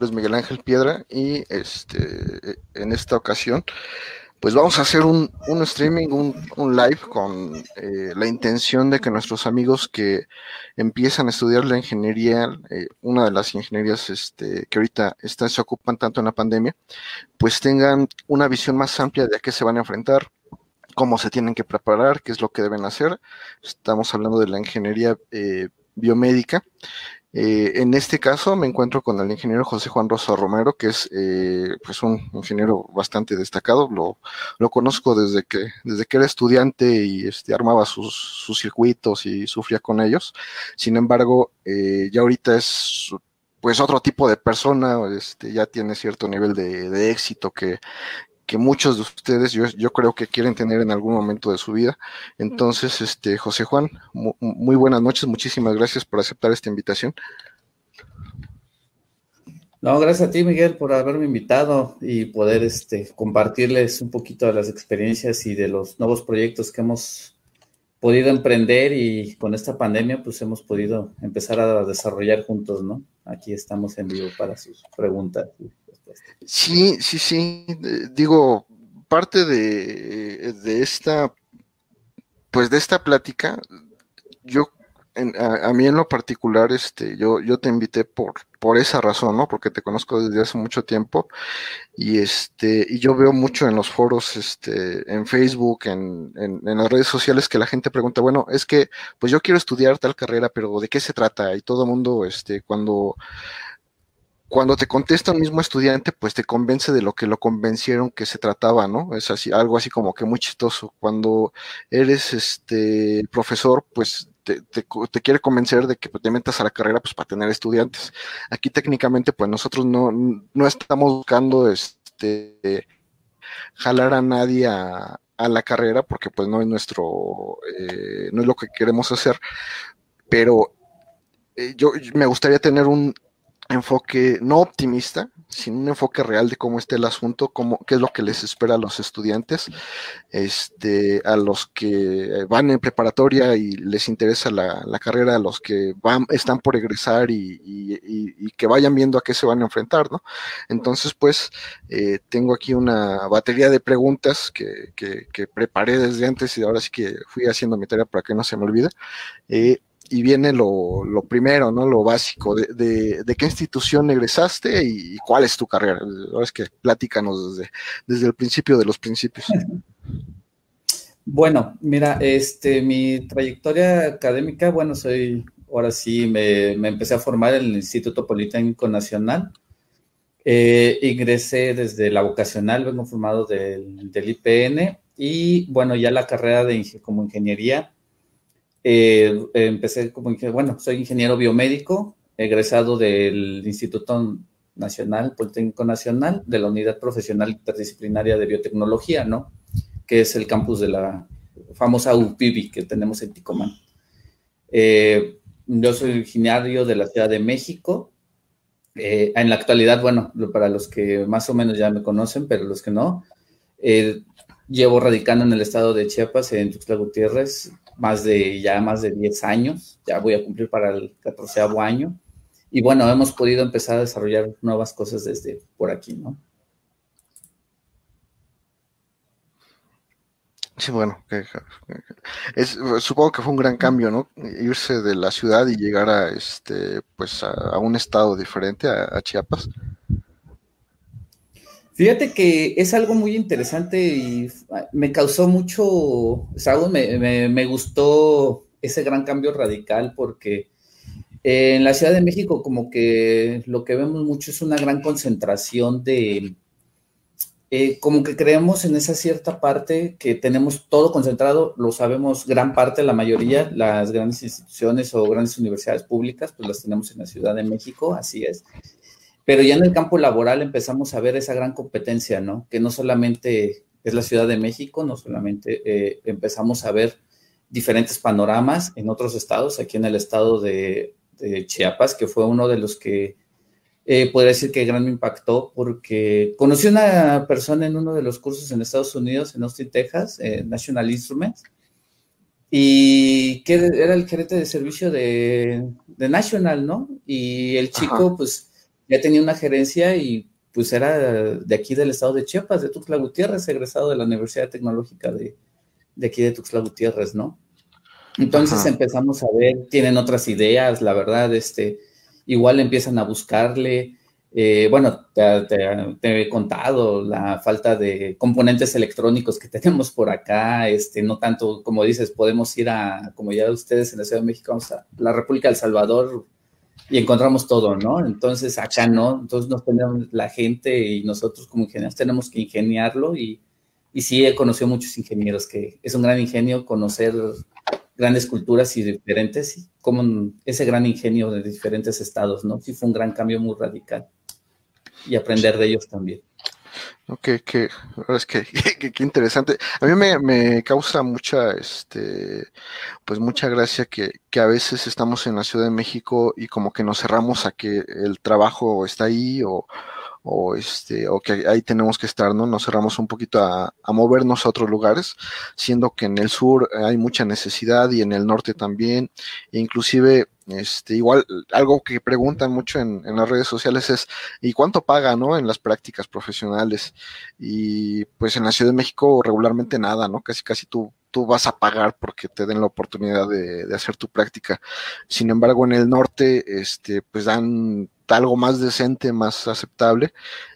Es Miguel Ángel Piedra y este, en esta ocasión pues vamos a hacer un, streaming, un, live con eh, la intención de que nuestros amigos que empiezan a estudiar la ingeniería, eh, una de las ingenierías este, que ahorita se ocupan tanto en la pandemia, pues tengan una visión más amplia de a qué se van a enfrentar, cómo se tienen que preparar, qué es lo que deben hacer. Estamos hablando de la ingeniería eh, biomédica eh, en este caso me encuentro con el ingeniero José Juan Rosa Romero, que es eh, pues un ingeniero bastante destacado. Lo, lo, conozco desde que, desde que era estudiante y este, armaba sus, sus circuitos y sufría con ellos. Sin embargo, eh, ya ahorita es pues otro tipo de persona, este, ya tiene cierto nivel de, de éxito que, que muchos de ustedes yo, yo, creo que quieren tener en algún momento de su vida. Entonces, este, José Juan, muy, buenas noches, muchísimas gracias por aceptar esta invitación. No, gracias a ti, Miguel, por haberme invitado y poder este, compartirles un poquito de las experiencias y de los nuevos proyectos que hemos podido emprender y con esta pandemia pues hemos podido empezar a desarrollar juntos, ¿no? Aquí estamos en vivo para sus preguntas. Sí, sí, sí. Digo, parte de, de esta, pues de esta plática, yo, a, mí en lo particular, este, yo, yo te invité por, por esa razón, ¿no? Porque te conozco desde hace mucho tiempo y este, y yo veo mucho en los foros, este, en Facebook, en, en, en las redes sociales que la gente pregunta, bueno, es que, pues yo quiero estudiar tal carrera, pero ¿de qué se trata? Y todo el mundo, este, cuando cuando te contesta un mismo estudiante, pues te convence de lo que lo convencieron que se trataba, ¿no? Es así, algo así como que muy chistoso. Cuando eres este profesor, pues te, quiere convencer de que te metas a la carrera pues para tener estudiantes. Aquí técnicamente, pues nosotros no, no estamos buscando este jalar a nadie a, la carrera porque pues no es nuestro, eh, no es lo que queremos hacer, pero eh, yo me gustaría tener un, enfoque no optimista, sino un enfoque real de cómo está el asunto, cómo, qué es lo que les espera a los estudiantes, este, a los que van en preparatoria y les interesa la, carrera, a los que van, están por egresar y, que vayan viendo a qué se van a enfrentar, ¿no? Entonces, pues, eh, tengo aquí una batería de preguntas que, que, preparé desde antes y ahora sí que fui haciendo mi tarea para que no se me olvide. Eh, y viene lo, primero, ¿no? Lo básico, de, de, qué institución egresaste y, cuál es tu carrera. Ahora es que platícanos desde, desde el principio de los principios. Bueno, mira, este, mi trayectoria académica, bueno, soy, ahora sí, me, empecé a formar en el Instituto Politécnico Nacional. Eh, ingresé desde la vocacional, vengo formado del, del IPN y bueno, ya la carrera de como ingeniería eh, empecé como, bueno, soy ingeniero biomédico, egresado del Instituto Nacional, Politécnico Nacional, de la Unidad Profesional Interdisciplinaria de Biotecnología, ¿no? Que es el campus de la famosa UPIBI que tenemos en Ticomán. Eh, yo soy originario de la Ciudad de México. Eh, en la actualidad, bueno, para los que más o menos ya me conocen, pero los que no, llevo radicando en el estado de Chiapas, en Tuxtla Gutiérrez, más de ya más de 10 años, ya voy a cumplir para el 14 año. Y bueno, hemos podido empezar a desarrollar nuevas cosas desde por aquí, ¿no? Sí, bueno, es, supongo que fue un gran cambio, ¿no? Irse de la ciudad y llegar a este, pues a, un estado diferente, a Chiapas. Fíjate que es algo muy interesante y me causó mucho, me, me, gustó ese gran cambio radical porque en la Ciudad de México como que lo que vemos mucho es una gran concentración de, eh, como que creemos en esa cierta parte que tenemos todo concentrado, lo sabemos gran parte, la mayoría, las grandes instituciones o grandes universidades públicas, pues las tenemos en la Ciudad de México, así es. Pero ya en el campo laboral empezamos a ver esa gran competencia, ¿no? Que no solamente es la Ciudad de México, no solamente eh, empezamos a ver diferentes panoramas en otros estados, aquí en el estado de, Chiapas, que fue uno de los que eh, podría decir que gran me impactó, porque conocí a una persona en uno de los cursos en Estados Unidos, en Austin, Texas, National Instruments, y que era el gerente de servicio de, National, ¿no? Y el chico, pues, ya tenía una gerencia y pues era de aquí del estado de Chiapas, de Tuxtla Gutiérrez, egresado de la Universidad Tecnológica de, de aquí de Tuxtla Gutiérrez, ¿no? Entonces empezamos a ver, tienen otras ideas, la verdad, este, igual empiezan a buscarle, eh, bueno, te, he contado la falta de componentes electrónicos que tenemos por acá, este, no tanto como dices, podemos ir a, como ya ustedes en la Ciudad de México, vamos a la República del Salvador y encontramos todo, ¿no? Entonces acá no, entonces nos tenemos la gente y nosotros como ingenieros tenemos que ingeniarlo y, y sí he conocido muchos ingenieros que es un gran ingenio conocer grandes culturas y diferentes, y como ese gran ingenio de diferentes estados, ¿no? Sí fue un gran cambio muy radical y aprender de ellos también. Ok, que, es que, que, interesante. A mí me, me, causa mucha, este, pues mucha gracia que, que, a veces estamos en la Ciudad de México y como que nos cerramos a que el trabajo está ahí o, o este o que ahí tenemos que estar, ¿no? Nos cerramos un poquito a, movernos a otros lugares, siendo que en el sur hay mucha necesidad y en el norte también, e inclusive este, igual, algo que preguntan mucho en, en, las redes sociales es, ¿y cuánto paga, no? En las prácticas profesionales. Y pues en la Ciudad de México regularmente nada, ¿no? Casi, casi tú, tú vas a pagar porque te den la oportunidad de, de hacer tu práctica. Sin embargo, en el norte, este, pues dan algo más decente, más aceptable.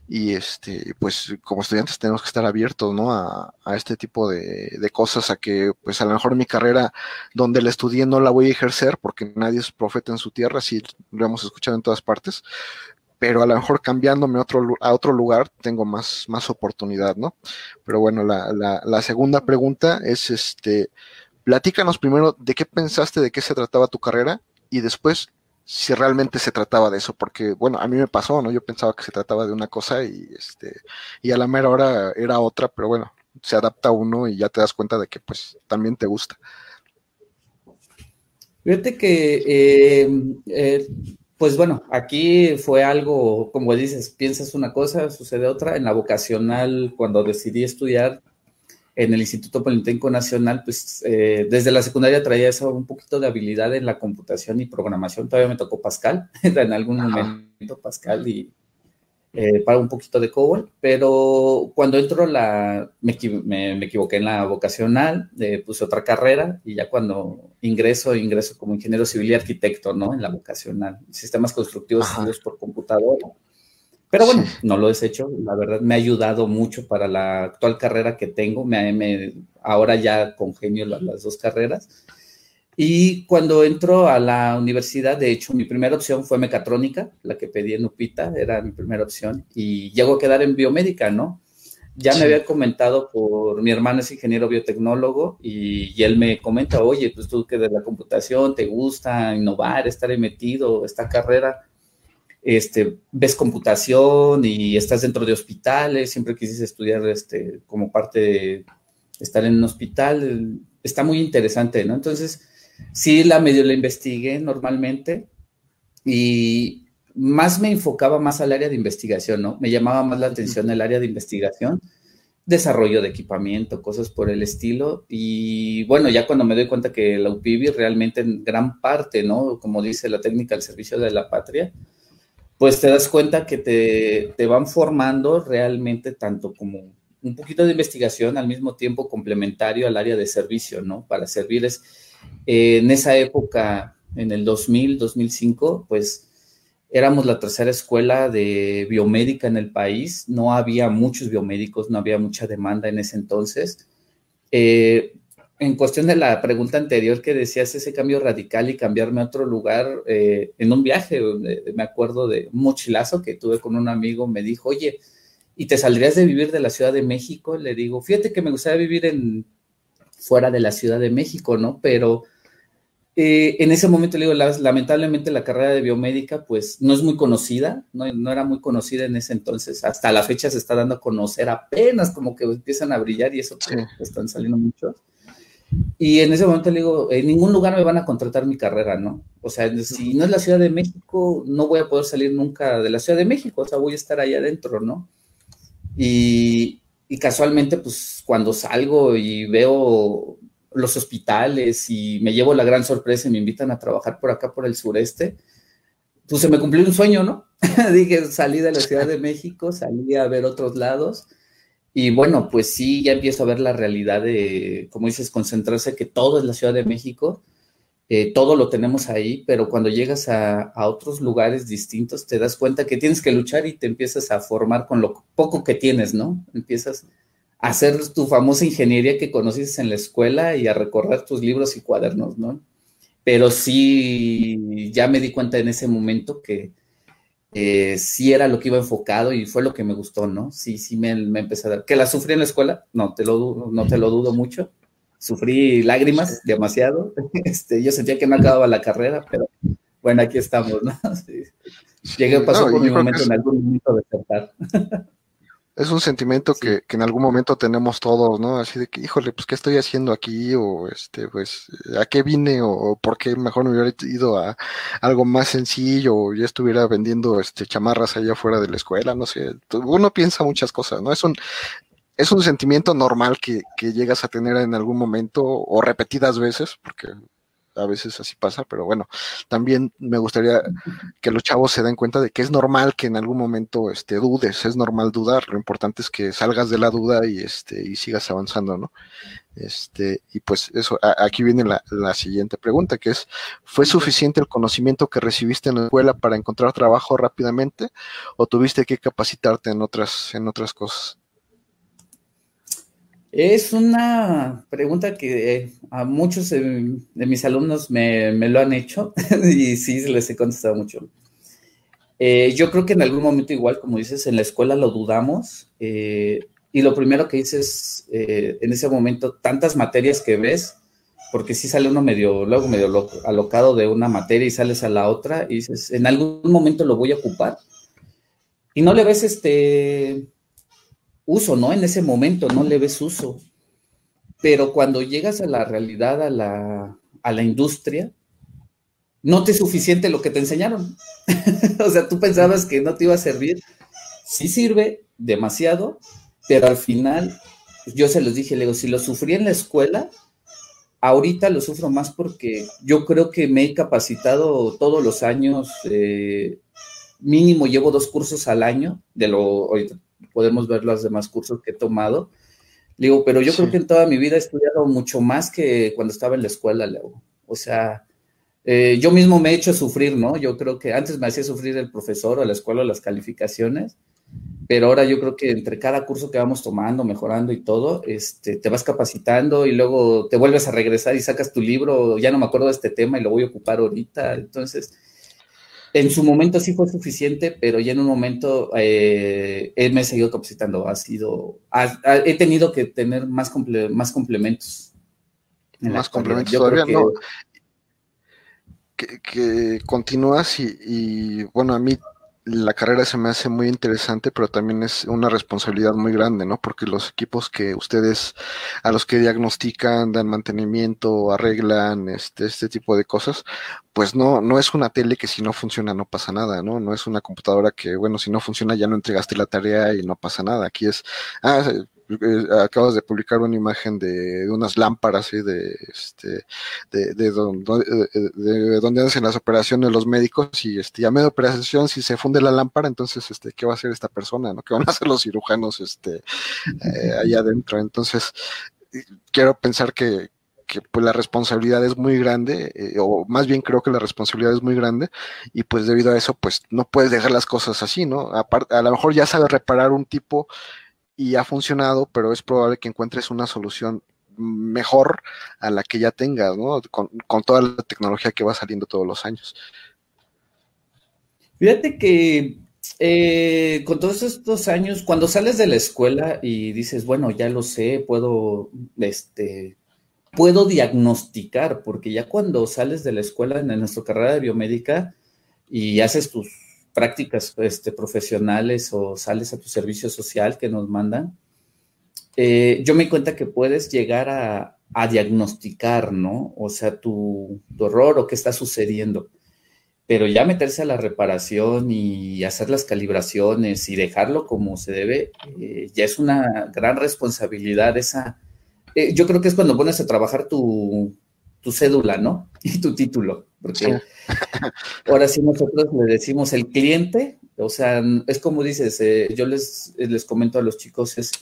Y este, pues como estudiantes tenemos que estar abiertos, ¿no? A, este tipo de, de, cosas, a que pues a lo mejor mi carrera donde la estudié no la voy a ejercer porque nadie es profeta en su tierra, así lo hemos escuchado en todas partes, pero a lo mejor cambiándome a otro, a otro lugar tengo más, más oportunidad, ¿no? Pero bueno, la, la, la segunda pregunta es este, platícanos primero de qué pensaste, de qué se trataba tu carrera y después si realmente se trataba de eso, porque bueno, a mí me pasó, ¿no? Yo pensaba que se trataba de una cosa y este, y a la mera hora era otra, pero bueno, se adapta uno y ya te das cuenta de que pues también te gusta. Fíjate que, eh, eh, pues bueno, aquí fue algo, como dices, piensas una cosa, sucede otra. En la vocacional, cuando decidí estudiar, en el Instituto Politécnico Nacional, pues eh, desde la secundaria traía eso, un poquito de habilidad en la computación y programación. Todavía me tocó Pascal, en algún momento Pascal y eh, para un poquito de COBOL, pero cuando entro la, me, me, equivoqué en la vocacional, eh, puse otra carrera y ya cuando ingreso, ingreso como ingeniero civil y arquitecto, ¿no? En la vocacional, sistemas constructivos por computadora pero bueno, no lo he hecho, la verdad me ha ayudado mucho para la actual carrera que tengo, me, ahora ya congenio las dos carreras. Y cuando entro a la universidad, de hecho, mi primera opción fue mecatrónica, la que pedí en Upita, era mi primera opción, y llego a quedar en biomédica, ¿no? Ya me había comentado por mi hermano es ingeniero biotecnólogo y, y, él me comenta, oye, pues tú que de la computación te gusta innovar, estar metido, esta carrera, este, ves computación y estás dentro de hospitales, siempre quisiste estudiar este, como parte de estar en un hospital, está muy interesante, ¿no? Entonces, sí, la medio la investigué normalmente y más me enfocaba más al área de investigación, ¿no? Me llamaba más la atención el área de investigación, desarrollo de equipamiento, cosas por el estilo. Y bueno, ya cuando me doy cuenta que la UPIBI realmente en gran parte, ¿no? Como dice la técnica al servicio de la patria, pues te das cuenta que te, van formando realmente tanto como un poquito de investigación al mismo tiempo complementario al área de servicio, ¿no? Para servirles. Eh, en esa época, en el 2000, 2005, pues éramos la tercera escuela de biomédica en el país. No había muchos biomédicos, no había mucha demanda en ese entonces. Eh, en cuestión de la pregunta anterior que decías, ese cambio radical y cambiarme a otro lugar, eh, en un viaje, me acuerdo de un mochilazo que tuve con un amigo, me dijo, oye, ¿y te saldrías de vivir de la Ciudad de México? Le digo, fíjate que me gustaría vivir en, fuera de la Ciudad de México, ¿no? Pero eh, en ese momento le digo, lamentablemente la carrera de biomédica pues no es muy conocida, no, no, era muy conocida en ese entonces, hasta la fecha se está dando a conocer apenas como que empiezan a brillar y eso pues, están saliendo muchos. Y en ese momento le digo, en ningún lugar me van a contratar mi carrera, ¿no? O sea, si no es la Ciudad de México, no voy a poder salir nunca de la Ciudad de México, o sea, voy a estar ahí adentro, ¿no? Y, y casualmente, pues cuando salgo y veo los hospitales y me llevo la gran sorpresa y me invitan a trabajar por acá, por el sureste, pues se me cumplió un sueño, ¿no? Dije, salí de la Ciudad de México, salí a ver otros lados. Y bueno, pues sí, ya empiezo a ver la realidad de, como dices, concentrarse que todo es la Ciudad de México, eh, todo lo tenemos ahí, pero cuando llegas a, a, otros lugares distintos te das cuenta que tienes que luchar y te empiezas a formar con lo poco que tienes, ¿no? Empiezas a hacer tu famosa ingeniería que conociste en la escuela y a recorrer tus libros y cuadernos, ¿no? Pero sí, ya me di cuenta en ese momento que eh, sí era lo que iba enfocado y fue lo que me gustó, ¿no? Sí, sí me, me empecé a dar. ¿Que la sufrí en la escuela? No, te lo, no te lo dudo mucho. Sufrí lágrimas demasiado. Este, yo sentía que no acababa la carrera, pero bueno, aquí estamos, ¿no? Sí. Llegué, pasó por mi momento en algún momento de despertar. Es un sentimiento sí. que, que, en algún momento tenemos todos, ¿no? Así de que, híjole, pues, ¿qué estoy haciendo aquí? O, este, pues, ¿a qué vine? O, ¿por qué mejor me hubiera ido a algo más sencillo? O ya estuviera vendiendo, este, chamarras allá afuera de la escuela, no sé. Uno piensa muchas cosas, ¿no? Es un, es un sentimiento normal que, que llegas a tener en algún momento o repetidas veces, porque a veces así pasa, pero bueno, también me gustaría que los chavos se den cuenta de que es normal que en algún momento este, dudes, es normal dudar, lo importante es que salgas de la duda y, este, y sigas avanzando, ¿no? Este, y pues eso, a, aquí viene la, la, siguiente pregunta, que es, ¿fue suficiente el conocimiento que recibiste en la escuela para encontrar trabajo rápidamente o tuviste que capacitarte en otras, en otras cosas? Es una pregunta que eh, a muchos de, mis alumnos me, me, lo han hecho y sí les he contestado mucho. Eh, yo creo que en algún momento igual, como dices, en la escuela lo dudamos eh, y lo primero que dices eh, en ese momento, tantas materias que ves, porque si sí sale uno medio, luego medio loco, alocado de una materia y sales a la otra y dices, en algún momento lo voy a ocupar y no le ves este uso, ¿no? En ese momento no le ves uso. Pero cuando llegas a la realidad, a la, a la industria, no te es suficiente lo que te enseñaron. o sea, tú pensabas que no te iba a servir. Sí sirve demasiado, pero al final, yo se los dije, le digo, si lo sufrí en la escuela, ahorita lo sufro más porque yo creo que me he capacitado todos los años, eh, mínimo llevo dos cursos al año, de lo, podemos ver los demás cursos que he tomado. Le digo, pero yo sí. creo que en toda mi vida he estudiado mucho más que cuando estaba en la escuela, Leo. O sea, eh, yo mismo me he hecho sufrir, ¿no? Yo creo que antes me hacía sufrir el profesor o la escuela o las calificaciones, pero ahora yo creo que entre cada curso que vamos tomando, mejorando y todo, este, te vas capacitando y luego te vuelves a regresar y sacas tu libro, ya no me acuerdo de este tema y lo voy a ocupar ahorita. Entonces, en su momento sí fue suficiente, pero ya en un momento eh, me he seguido capacitando. Ha sido, ha, ha, he tenido que tener más, comple más complementos. Más complementos Yo todavía, que, no. Que, que continúas y, y, bueno, a mí la carrera se me hace muy interesante, pero también es una responsabilidad muy grande, ¿no? Porque los equipos que ustedes, a los que diagnostican, dan mantenimiento, arreglan, este, este tipo de cosas, pues no, no es una tele que si no funciona no pasa nada, ¿no? No es una computadora que, bueno, si no funciona ya no entregaste la tarea y no pasa nada. Aquí es, ah, acabas de publicar una imagen de, unas lámparas ¿sí? de este de, de, donde, de, donde hacen las operaciones los médicos y este ya medio operación si se funde la lámpara entonces este qué va a hacer esta persona no qué van a hacer los cirujanos este eh, allá adentro entonces quiero pensar que, que pues la responsabilidad es muy grande, eh, o más bien creo que la responsabilidad es muy grande, y pues debido a eso, pues no puedes dejar las cosas así, ¿no? A, a lo mejor ya sabes reparar un tipo y ha funcionado, pero es probable que encuentres una solución mejor a la que ya tengas, ¿no? Con, con, toda la tecnología que va saliendo todos los años. Fíjate que eh, con todos estos años, cuando sales de la escuela y dices, bueno, ya lo sé, puedo, este, puedo diagnosticar, porque ya cuando sales de la escuela en nuestra carrera de biomédica y haces tus prácticas este, profesionales o sales a tu servicio social que nos mandan, eh, yo me cuenta que puedes llegar a, a, diagnosticar, ¿no? O sea, tu, tu error o qué está sucediendo. Pero ya meterse a la reparación y hacer las calibraciones y dejarlo como se debe, eh, ya es una gran responsabilidad esa. Eh, yo creo que es cuando pones a trabajar tu, tu cédula, ¿no? Y tu título, porque ahora sí nosotros le decimos el cliente, o sea, es como dices, eh, yo les, les comento a los chicos, es,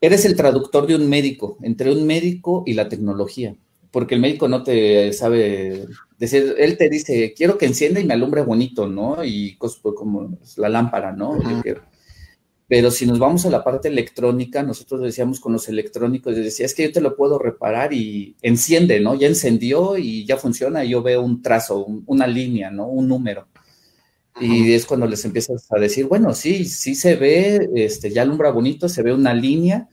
eres el traductor de un médico, entre un médico y la tecnología, porque el médico no te sabe decir, él te dice, quiero que encienda y me alumbre bonito, ¿no? Y cosas como la lámpara, ¿no? Pero si nos vamos a la parte electrónica, nosotros decíamos con los electrónicos, decía, es que yo te lo puedo reparar y enciende, ¿no? Ya encendió y ya funciona, y yo veo un trazo, una línea, ¿no? Un número. Y es cuando les empiezas a decir, bueno, sí, sí se ve, este, ya alumbra bonito, se ve una línea,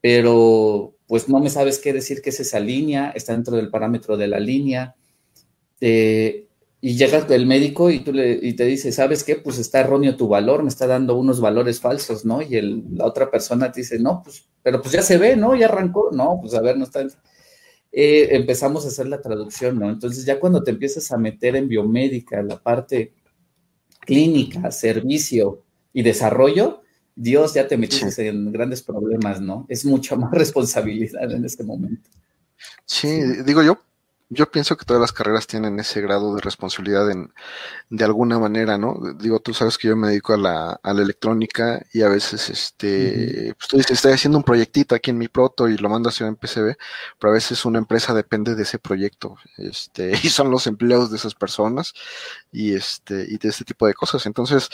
pero pues no me sabes qué decir que es esa línea, está dentro del parámetro de la línea. Eh, y llega el médico y, tú le, y te dice, ¿sabes qué? Pues está erróneo tu valor, me está dando unos valores falsos, ¿no? Y el, la otra persona te dice, no, pues, pero pues ya se ve, ¿no? Ya arrancó, no, pues a ver, no está. Eh, empezamos a hacer la traducción, ¿no? Entonces ya cuando te empiezas a meter en biomédica, la parte clínica, servicio y desarrollo, Dios ya te metiste en grandes problemas, ¿no? Es mucha más responsabilidad en este momento. Sí, digo yo, yo pienso que todas las carreras tienen ese grado de responsabilidad en, de alguna manera, ¿no? Digo, tú sabes que yo me dedico a la, a la electrónica y a veces, este, pues tú dices, estoy haciendo un proyectito aquí en mi proto y lo mando a hacer en PCB, pero a veces una empresa depende de ese proyecto, este, y son los empleados de esas personas y este, y de este tipo de cosas. Entonces,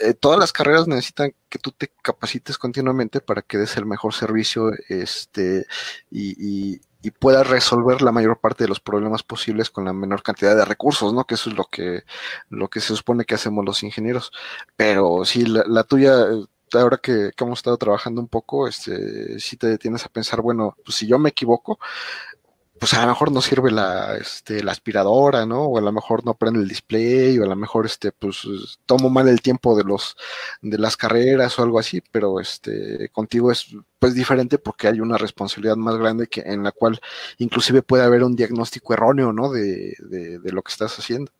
eh, todas las carreras necesitan que tú te capacites continuamente para que des el mejor servicio, este, y, y y pueda resolver la mayor parte de los problemas posibles con la menor cantidad de recursos, ¿no? Que eso es lo que, lo que se supone que hacemos los ingenieros. Pero sí, la, tuya, ahora que, que, hemos estado trabajando un poco, este, si te detienes a pensar, bueno, pues si yo me equivoco, pues a lo mejor no sirve la, este, la aspiradora, ¿no? O a lo mejor no prende el display, o a lo mejor, este, pues tomo mal el tiempo de los, de las carreras o algo así, pero este, contigo es pues diferente porque hay una responsabilidad más grande que en la cual inclusive puede haber un diagnóstico erróneo, ¿no? De, de, de lo que estás haciendo.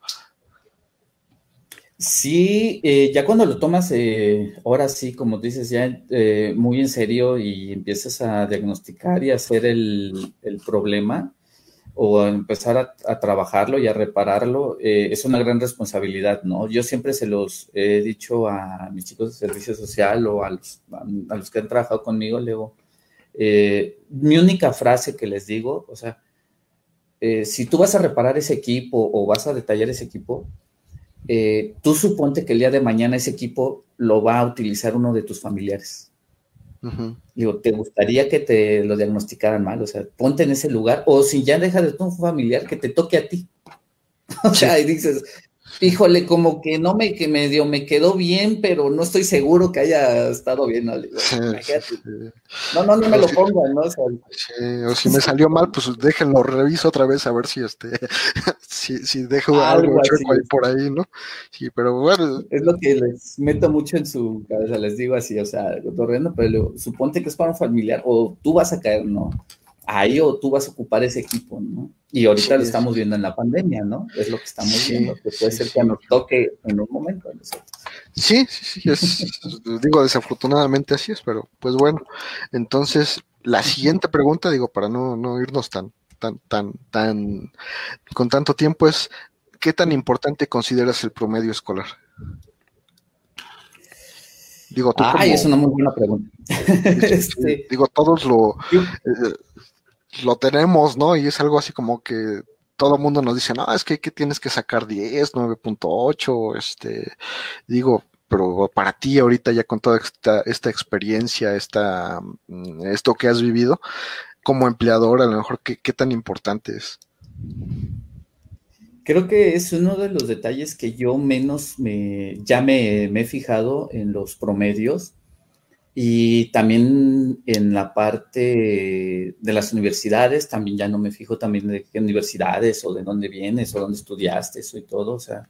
Sí, eh, ya cuando lo tomas, eh, ahora sí, como dices, ya eh, muy en serio y empiezas a diagnosticar y a hacer el, problema o a empezar a, trabajarlo y a repararlo, eh, es una gran responsabilidad, ¿no? Yo siempre se los he dicho a mis chicos de servicio social o a los, que han trabajado conmigo, mi única frase que les digo, o sea, si tú vas a reparar ese equipo o vas a detallar ese equipo, eh, tú suponte que el día de mañana ese equipo lo va a utilizar uno de tus familiares. Uh -huh. Digo, ¿te gustaría que te lo diagnosticaran mal? O sea, ponte en ese lugar, o si ya deja de tu familiar, que te toque a ti. o sea, y dices, híjole, como que no me que medio me quedó bien, pero no estoy seguro que haya estado bien. ¿no? No, no, no me lo pongan, ¿no? O, sea, sí, o si me salió mal, pues déjenlo, reviso otra vez a ver si este, si, si dejo algo, chueco ahí por ahí, ¿no? Sí, pero bueno. Es lo que les meto mucho en su cabeza, les digo así, o sea, corriendo, pero suponte que es para un familiar, o tú vas a caer, ¿no? Ahí o tú vas a ocupar ese equipo, ¿no? Y ahorita sí, lo estamos viendo en la pandemia, ¿no? Es lo que estamos sí, viendo, que puede ser que nos toque en un momento a nosotros. Sí, sí, sí, es, digo, desafortunadamente así es, pero pues bueno, entonces la siguiente pregunta, digo, para no, no irnos tan, tan, tan, tan, con tanto tiempo es, ¿qué tan importante consideras el promedio escolar? Digo, tú Ay, como, es una muy buena pregunta. este, digo, todos lo, eh, lo tenemos, ¿no? Y es algo así como que todo el mundo nos dice, no, es que, tienes que sacar 10, 9.8, este, digo, pero para ti ahorita ya con toda esta, experiencia, esta, mm, esto que has vivido como empleador, a lo mejor, ¿qué, qué tan importante es? Creo que es uno de los detalles que yo menos me, ya me he fijado en los promedios y también en la parte de las universidades, también ya no me fijo también de qué universidades o de dónde vienes o dónde estudiaste, eso y todo, o sea,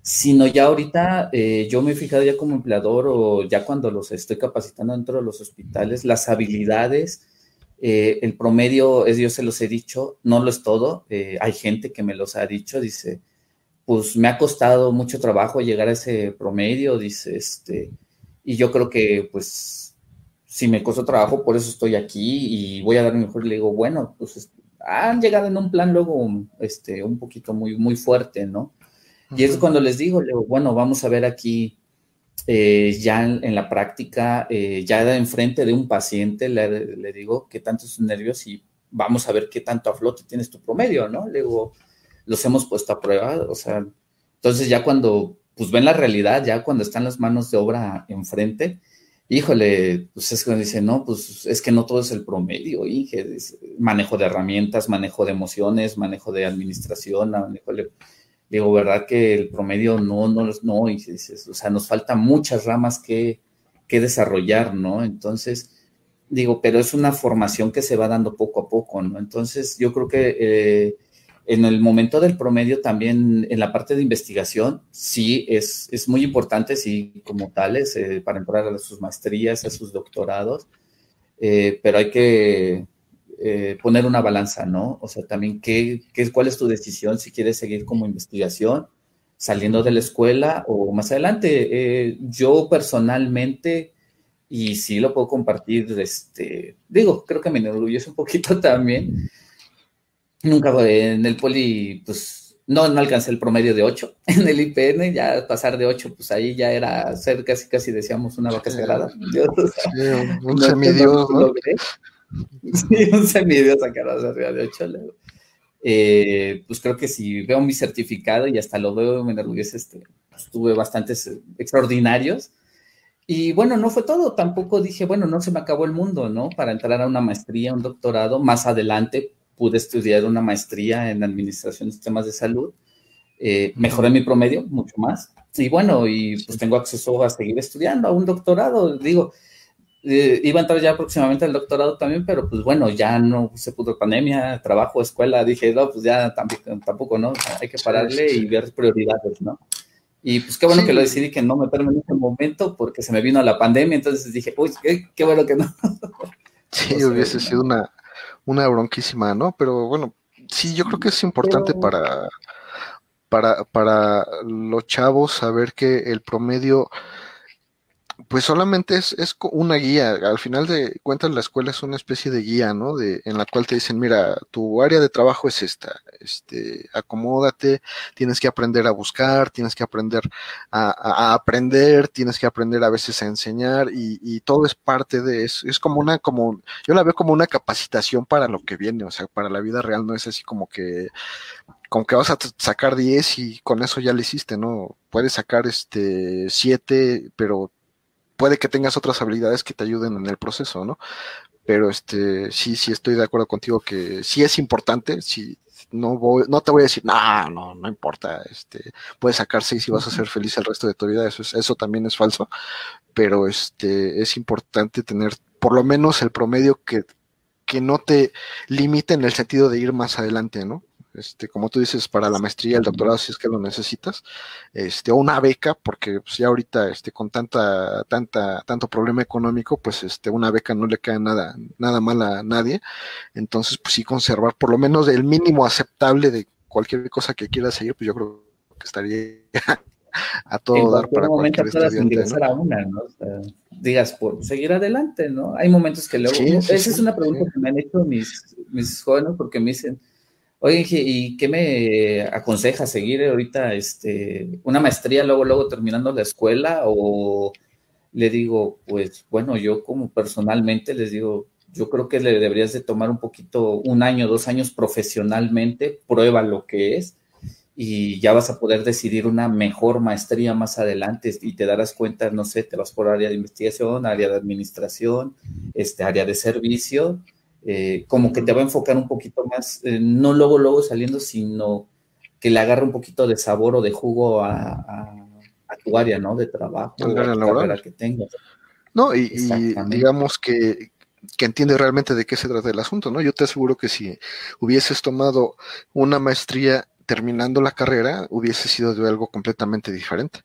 sino ya ahorita eh, yo me he fijado ya como empleador o ya cuando los estoy capacitando dentro de los hospitales, las habilidades, eh, el promedio, es, yo se los he dicho, no lo es todo, eh, hay gente que me los ha dicho, dice, pues me ha costado mucho trabajo llegar a ese promedio, dice, este, y yo creo que, pues, si me costó trabajo, por eso estoy aquí y voy a dar mi mejor. Y le digo, bueno, pues han llegado en un plan luego este, un poquito muy, muy fuerte, ¿no? Y es cuando les digo, bueno, vamos a ver aquí eh, ya en, la práctica, eh, ya enfrente de un paciente, le, digo qué tantos nervios y vamos a ver qué tanto a flote tienes tu promedio, ¿no? Le digo, los hemos puesto a prueba, o sea, entonces ya cuando pues ven la realidad, ya cuando están las manos de obra enfrente, híjole, pues es que dice, no, pues es que no todo es el promedio, Inge, manejo de herramientas, manejo de emociones, manejo de administración, manejo digo, ¿verdad que el promedio no, no, no, y dices, o sea, nos falta muchas ramas que, que desarrollar, ¿no? Entonces, digo, pero es una formación que se va dando poco a poco, ¿no? Entonces, yo creo que eh, en el momento del promedio también, en la parte de investigación, sí es, es muy importante, sí, como tales, eh, para entrar a sus maestrías, a sus doctorados, eh, pero hay que eh, poner una balanza, ¿no? O sea, también qué, qué, cuál es tu decisión si quieres seguir como investigación, saliendo de la escuela o más adelante. Eh, yo personalmente, y sí lo puedo compartir, este, digo, creo que me enorgullece un poquito también. Nunca en el poli, pues no, no alcancé el promedio de 8. En el IPN, ya pasar de 8, pues ahí ya era ser casi, casi decíamos una vaca sagrada. un semidios, ¿no? Sí, un semidios sacaron arriba de 8. Eh, pues creo que si veo mi certificado y hasta lo veo, me enorgullece, este, pues tuve bastantes eh, extraordinarios. Y bueno, no fue todo, tampoco dije, bueno, no se me acabó el mundo, ¿no? Para entrar a una maestría, un doctorado, más adelante pude estudiar una maestría en Administración de Sistemas de Salud, eh, mejoré mi promedio mucho más. Y bueno, y pues tengo acceso a seguir estudiando, a un doctorado, digo, eh, iba a entrar ya próximamente al doctorado también, pero pues bueno, ya no se pudo pandemia, trabajo, escuela, dije, no, pues ya tampoco, tampoco ¿no? hay que pararle y ver prioridades, ¿no? Y pues qué bueno que lo decidí que no meterme en ese momento porque se me vino la pandemia, entonces dije, uy, qué, bueno que no. Sí, hubiese sido una, una bronquísima, ¿no? Pero bueno, sí, yo creo que es importante para, para, para los chavos saber que el promedio pues solamente es, es una guía. Al final de cuentas, la escuela es una especie de guía, ¿no? De, en la cual te dicen, mira, tu área de trabajo es esta, este, acomódate, tienes que aprender a buscar, tienes que aprender a, aprender, tienes que aprender a veces a enseñar y, y todo es parte de eso. Es como una, como, yo la veo como una capacitación para lo que viene, o sea, para la vida real, no es así como que con que vas a sacar 10 y con eso ya le hiciste, ¿no? Puedes sacar este 7, pero puede que tengas otras habilidades que te ayuden en el proceso, ¿no? Pero este, sí, sí estoy de acuerdo contigo que sí es importante, sí, no voy, no te voy a decir, no, no, no importa, este, puedes sacar seis y vas a ser feliz el resto de tu vida, eso es, eso también es falso, pero este, es importante tener por lo menos el promedio que, que no te limite en el sentido de ir más adelante, ¿no? Este, como tú dices, para la maestría, el doctorado, si es que lo necesitas, este, o una beca, porque pues, ya ahorita, este, con tanta, tanta, tanto problema económico, pues, este, una beca no le cae nada, nada mal a nadie. Entonces, pues sí conservar por lo menos el mínimo aceptable de cualquier cosa que quieras seguir, pues yo creo que estaría a todo dar para cualquier estudiante. ¿no? A una, ¿no? digas, por seguir adelante, ¿no? Hay momentos que luego, esa es una pregunta que me han hecho mis, mis jóvenes porque me dicen, Oye, ¿y qué me aconseja seguir ahorita este, una maestría luego, luego terminando la escuela? O le digo, pues bueno, yo como personalmente les digo, yo creo que le deberías de tomar un poquito, un año, dos años profesionalmente, prueba lo que es y ya vas a poder decidir una mejor maestría más adelante y te darás cuenta, no sé, te vas por área de investigación, área de administración, este área de servicio eh, como que te va a enfocar un poquito más, eh, no luego, luego saliendo, sino que le agarre un poquito de sabor o de jugo a, tu área, ¿no? De trabajo, a que tengas. No, y, digamos que, que entiende realmente de qué se trata el asunto, ¿no? Yo te aseguro que si hubieses tomado una maestría terminando la carrera, hubiese sido de algo completamente diferente.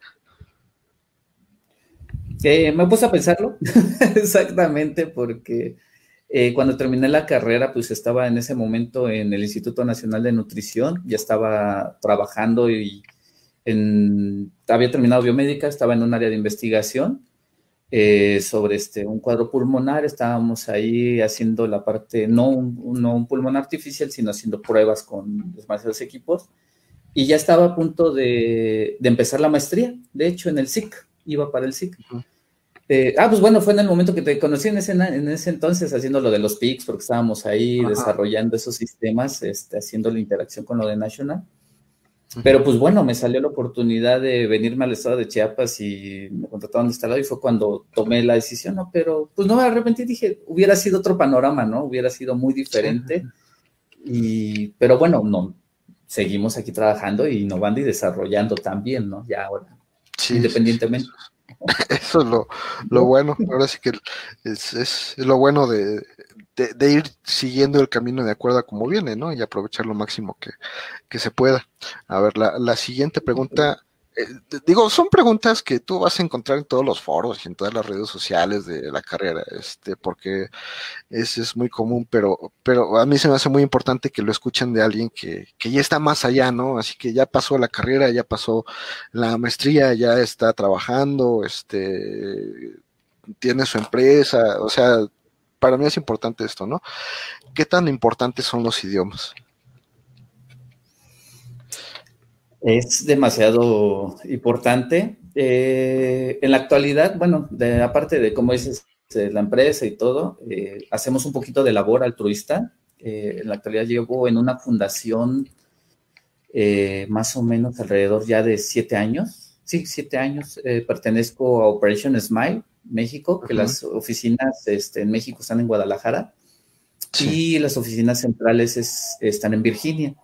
me puse a pensarlo, exactamente, porque eh, cuando terminé la carrera, pues estaba en ese momento en el Instituto Nacional de Nutrición, ya estaba trabajando y había terminado biomédica, estaba en un área de investigación. eh, sobre este, un cuadro pulmonar. Estábamos ahí haciendo la parte, no un, no un pulmón artificial, sino haciendo pruebas con demasiados equipos. Y ya estaba a punto de, de empezar la maestría, de hecho, en el SIC, iba para el SIC. Eh, ah, pues bueno, fue en el momento que te conocí en ese, en ese entonces haciendo lo de los PICs, porque estábamos ahí desarrollando esos sistemas, este, haciendo la interacción con lo de National. Pero pues bueno, me salió la oportunidad de venirme al estado de Chiapas y me contrataron de este lado y fue cuando tomé la decisión, ¿no? Pero pues no me arrepentí, dije, hubiera sido otro panorama, ¿no? Hubiera sido muy diferente. Y, pero bueno, no, seguimos aquí trabajando innovando y desarrollando también, ¿no? Ya ahora, independientemente. Eso es lo, lo, bueno, ahora sí que es, es lo bueno de, de, ir siguiendo el camino de acuerdo a cómo viene, ¿no? Y aprovechar lo máximo que, que se pueda. A ver, la, la siguiente pregunta eh, digo, son preguntas que tú vas a encontrar en todos los foros y en todas las redes sociales de la carrera, este, porque es, es muy común, pero, pero a mí se me hace muy importante que lo escuchen de alguien que, que ya está más allá, ¿no? Así que ya pasó la carrera, ya pasó la maestría, ya está trabajando, este, tiene su empresa, o sea, para mí es importante esto, ¿no? ¿Qué tan importantes son los idiomas? Es demasiado importante. Eh, en la actualidad, bueno, de, aparte de cómo dices, la empresa y todo, eh, hacemos un poquito de labor altruista. Eh, en la actualidad llevo en una fundación más o menos alrededor ya de siete años. Sí, siete años. pertenezco a Operation Smile México, que las oficinas este, en México están en Guadalajara y las oficinas centrales están en Virginia.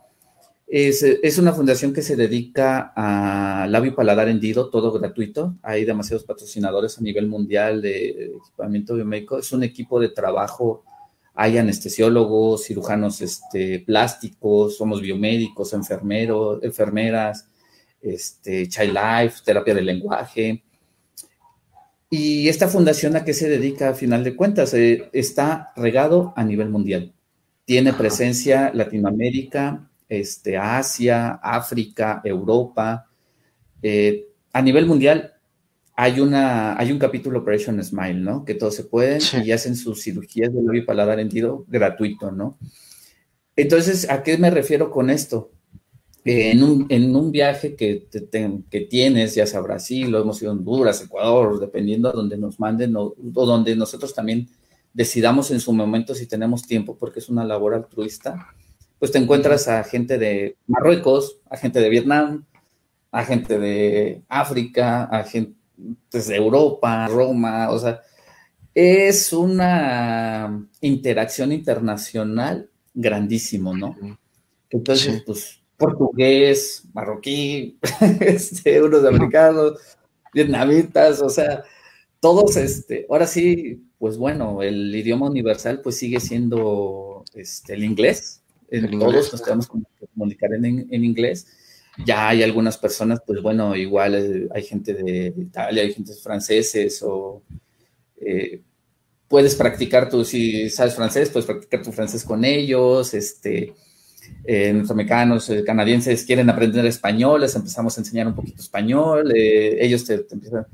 Es, una fundación que se dedica a labio paladar hendido, todo gratuito. Hay demasiados patrocinadores a nivel mundial de equipamiento biomédico. Es un equipo de trabajo. Hay anestesiólogos, cirujanos este, plásticos, somos biomédicos, enfermeros, enfermeras, este, Child Life, terapia del lenguaje. Y esta fundación a qué se dedica a final de cuentas? Eh, está regado a nivel mundial. Tiene presencia Latinoamérica, este, Asia, África, Europa. Eh, a nivel mundial hay, una, hay un capítulo Operation Smile, ¿no? Que todos se pueden y hacen sus cirugías de labio y paladar hendido gratuito, ¿no? Entonces, ¿a qué me refiero con esto? Eh, en, un, en, un, viaje que, que, tienes, ya sea Brasil, o hemos ido a Honduras, Ecuador, dependiendo a donde nos manden o, o, donde nosotros también decidamos en su momento si tenemos tiempo, porque es una labor altruista, pues te encuentras a gente de Marruecos, a gente de Vietnam, a gente de África, a gente de Europa, Roma, o sea, es una interacción internacional grandísimo, ¿no? Entonces, pues, portugués, marroquí, este, euros americanos, vietnamitas, o sea, todos, este, ahora sí, pues bueno, el idioma universal pues sigue siendo este, el inglés, en todos nos tenemos que comunicar en, en, inglés. Ya hay algunas personas, pues bueno, igual eh, hay gente de Italia, hay gente franceses o eh, puedes practicar tú, si sabes francés, puedes practicar tu francés con ellos, este, eh, norteamericanos, eh, canadienses quieren aprender español, les empezamos a enseñar un poquito español, ellos te, empiezan,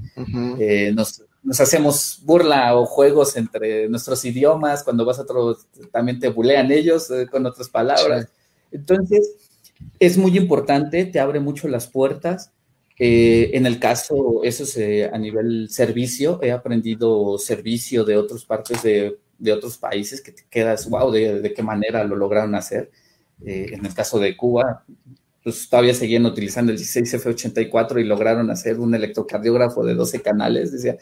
nos nos hacemos burla o juegos entre nuestros idiomas, cuando vas a otro, también te bulean ellos eh, con otras palabras. Entonces, es muy importante, te abre mucho las puertas. Eh, en el caso, eso es eh, a nivel servicio, he aprendido servicio de otras partes de, de, otros países que te quedas, wow, de, de qué manera lo lograron hacer. en el caso de Cuba, pues todavía seguían utilizando el 16F84 y lograron hacer un electrocardiógrafo de 12 canales. Decía,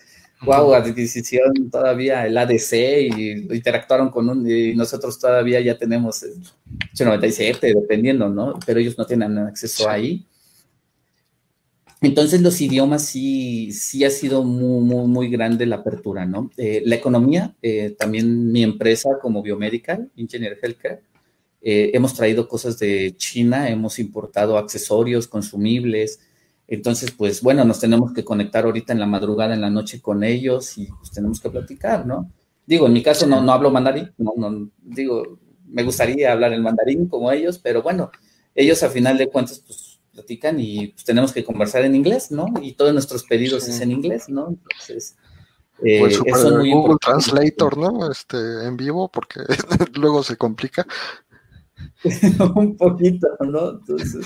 wow, adquisición todavía el ADC y interactuaron con un, y nosotros todavía ya tenemos el 97, dependiendo, ¿no? Pero ellos no tienen acceso ahí. Entonces los idiomas sí, sí ha sido muy, muy, muy grande la apertura, ¿no? Eh, la economía, eh, también mi empresa como Biomedical, Engineer Healthcare, eh, hemos traído cosas de China, hemos importado accesorios, consumibles, entonces, pues bueno, nos tenemos que conectar ahorita en la madrugada, en la noche con ellos y pues tenemos que platicar, ¿no? Digo, en mi caso no, no hablo mandarín, no, no, digo, me gustaría hablar el mandarín como ellos, pero bueno, ellos a final de cuentas pues platican y pues tenemos que conversar en inglés, ¿no? Y todos nuestros pedidos es en inglés, ¿no? Entonces, pues eso Google Translator, ¿no? Este, en vivo, porque luego se complica. un poquito, ¿no? Entonces,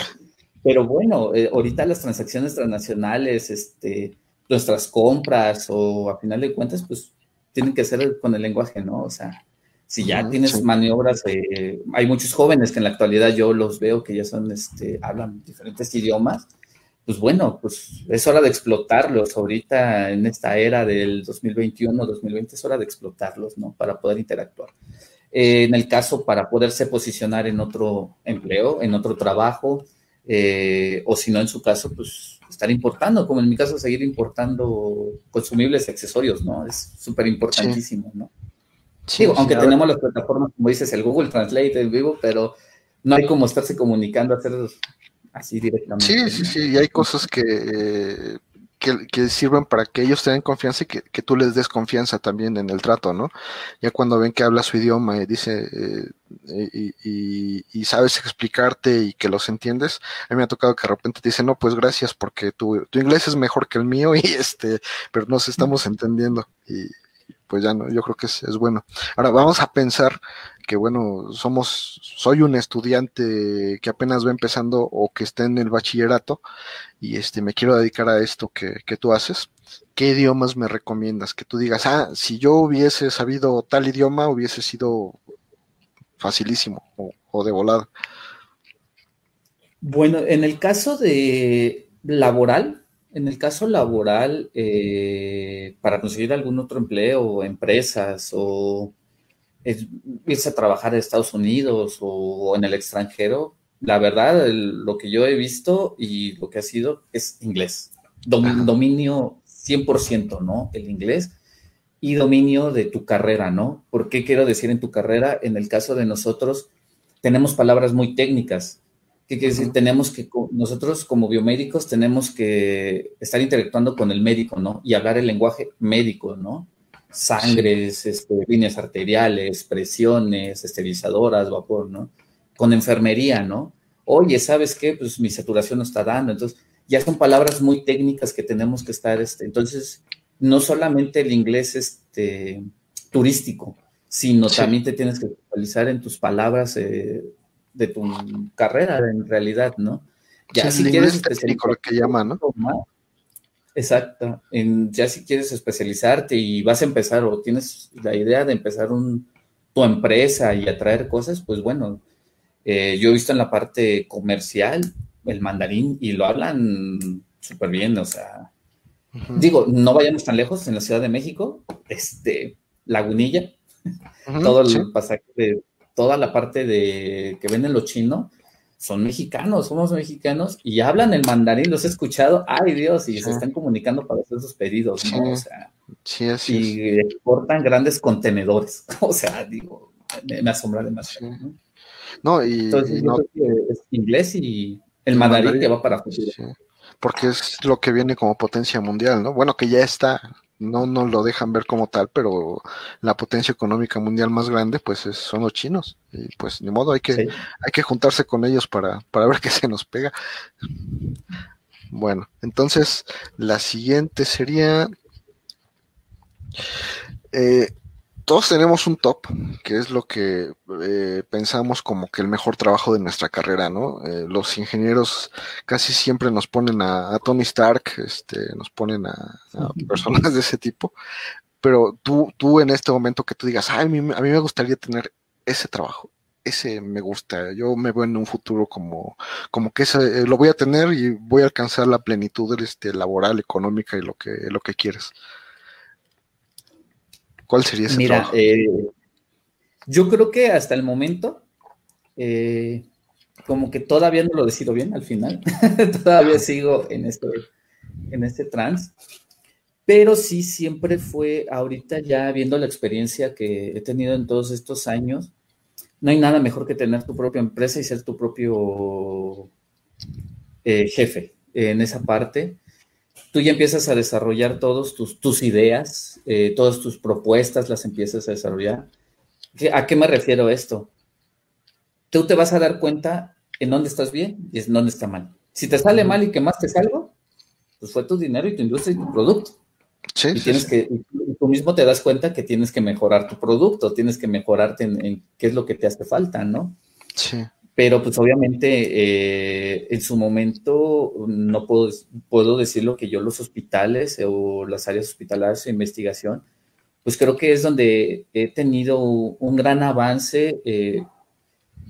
pero bueno, eh, ahorita las transacciones transnacionales, este, nuestras compras o a final de cuentas, pues tienen que ser con el lenguaje, ¿no? O sea, si ya tienes maniobras, hay muchos jóvenes que en la actualidad yo los veo que ya son, este, hablan diferentes idiomas, pues bueno, pues es hora de explotarlos. Ahorita en esta era del 2021, 2020 es hora de explotarlos, ¿no? Para poder interactuar. Eh, en el caso para poderse posicionar en otro empleo, en otro trabajo, eh, o si no, en su caso, pues estar importando, como en mi caso, seguir importando consumibles y accesorios, ¿no? Es súper importantísimo, ¿no? Sí, aunque tenemos las plataformas, como dices, el Google Translate en vivo, pero no hay como estarse comunicando, hacer así directamente. Sí, sí, sí, y hay cosas que, que, sirven para que ellos tengan confianza y que, que, tú les des confianza también en el trato, ¿no? Ya cuando ven que habla su idioma y dice, eh, y, y, sabes explicarte y que los entiendes, a mí me ha tocado que de repente te dicen, no, pues gracias porque tu, tu inglés es mejor que el mío y este, pero nos estamos entendiendo y, pues ya no, yo creo que es, es, bueno. Ahora vamos a pensar que bueno, somos, soy un estudiante que apenas va empezando o que está en el bachillerato y este me quiero dedicar a esto que, que tú haces. ¿Qué idiomas me recomiendas? Que tú digas, ah, si yo hubiese sabido tal idioma, hubiese sido facilísimo o, o de volada. Bueno, en el caso de laboral, en el caso laboral, eh, para conseguir algún otro empleo, empresas o irse a trabajar en Estados Unidos o, en el extranjero, la verdad, lo que yo he visto y lo que ha sido es inglés. dominio 100%, ¿no? El inglés y dominio de tu carrera, ¿no? ¿Por qué quiero decir en tu carrera? En el caso de nosotros, tenemos palabras muy técnicas ¿Qué quiere decir? Tenemos que, nosotros como biomédicos tenemos que estar interactuando con el médico, ¿no? Y hablar el lenguaje médico, ¿no? Sangres, este, líneas arteriales, presiones, esterilizadoras, vapor, ¿no? Con enfermería, ¿no? Oye, ¿sabes qué? Pues mi saturación no está dando. Entonces, ya son palabras muy técnicas que tenemos que estar, este, entonces, no solamente el inglés este, turístico, sino también te tienes que actualizar en tus palabras eh, de tu carrera en realidad, ¿no? Ya si quieres especializarte, lo que llama, ¿no? Exacto. En, ya si quieres especializarte y vas a empezar o tienes la idea de empezar un, tu empresa y atraer cosas, pues bueno, eh, yo he visto en la parte comercial el mandarín y lo hablan súper bien, o sea, digo, no vayamos tan lejos en la Ciudad de México, este, Lagunilla, todo el pasaje de toda la parte de que venden los chinos, son mexicanos, somos mexicanos y hablan el mandarín, los he escuchado, ay Dios, y se están comunicando para hacer sus pedidos, ¿no? O sea, sí, así y exportan grandes contenedores, o sea, digo, me, asombra demasiado. ¿no? no, y, Entonces, que es inglés y el, mandarín, que va para futuro. Porque es lo que viene como potencia mundial, ¿no? Bueno, que ya está, no nos lo dejan ver como tal, pero la potencia económica mundial más grande, pues son los chinos. Y pues ni modo, hay que, hay que juntarse con ellos para, para ver qué se nos pega. Bueno, entonces la siguiente sería. Eh, todos tenemos un top, que es lo que eh, pensamos como que el mejor trabajo de nuestra carrera, ¿no? Eh, los ingenieros casi siempre nos ponen a, Tony Stark, este, nos ponen a, personas de ese tipo, pero tú, tú en este momento que tú digas, Ay, a, mí, a mí me gustaría tener ese trabajo, ese me gusta, yo me veo en un futuro como, como que ese, lo voy a tener y voy a alcanzar la plenitud este, laboral, económica y lo que, lo que quieres. ¿Cuál sería ese Mira, eh, yo creo que hasta el momento, eh, como que todavía no lo decido bien al final, todavía sigo en este, en este trans, pero sí siempre fue, ahorita ya viendo la experiencia que he tenido en todos estos años, no hay nada mejor que tener tu propia empresa y ser tu propio eh, jefe en esa parte tú ya empiezas a desarrollar todas tus, tus, ideas, eh, todas tus propuestas las empiezas a desarrollar. ¿A qué me refiero esto? Tú te vas a dar cuenta en dónde estás bien y en dónde está mal. Si te sale mal y quemaste algo, pues fue tu dinero y tu industria y tu producto. Sí, y tienes que, tú mismo te das cuenta que tienes que mejorar tu producto, tienes que mejorarte en, qué es lo que te hace falta, ¿no? Sí. Pero pues obviamente eh, en su momento no puedo, puedo decirlo que yo los hospitales o las áreas hospitalarias de investigación, pues creo que es donde he tenido un gran avance. Eh,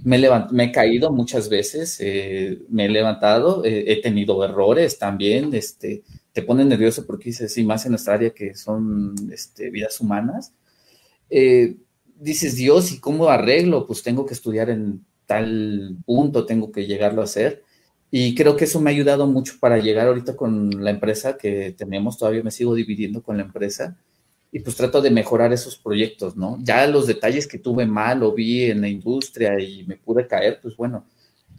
me, me he caído muchas veces, eh, me he levantado, he tenido errores también, este, te pone nervioso porque dices, sí, más en nuestra área que son este, vidas humanas. dices, Dios, ¿y cómo arreglo? Pues tengo que estudiar en tal punto tengo que llegarlo a hacer. Y creo que eso me ha ayudado mucho para llegar ahorita con la empresa que tenemos, todavía me sigo dividiendo con la empresa y pues trato de mejorar esos proyectos, ¿no? Ya los detalles que tuve mal o vi en la industria y me pude caer, pues bueno,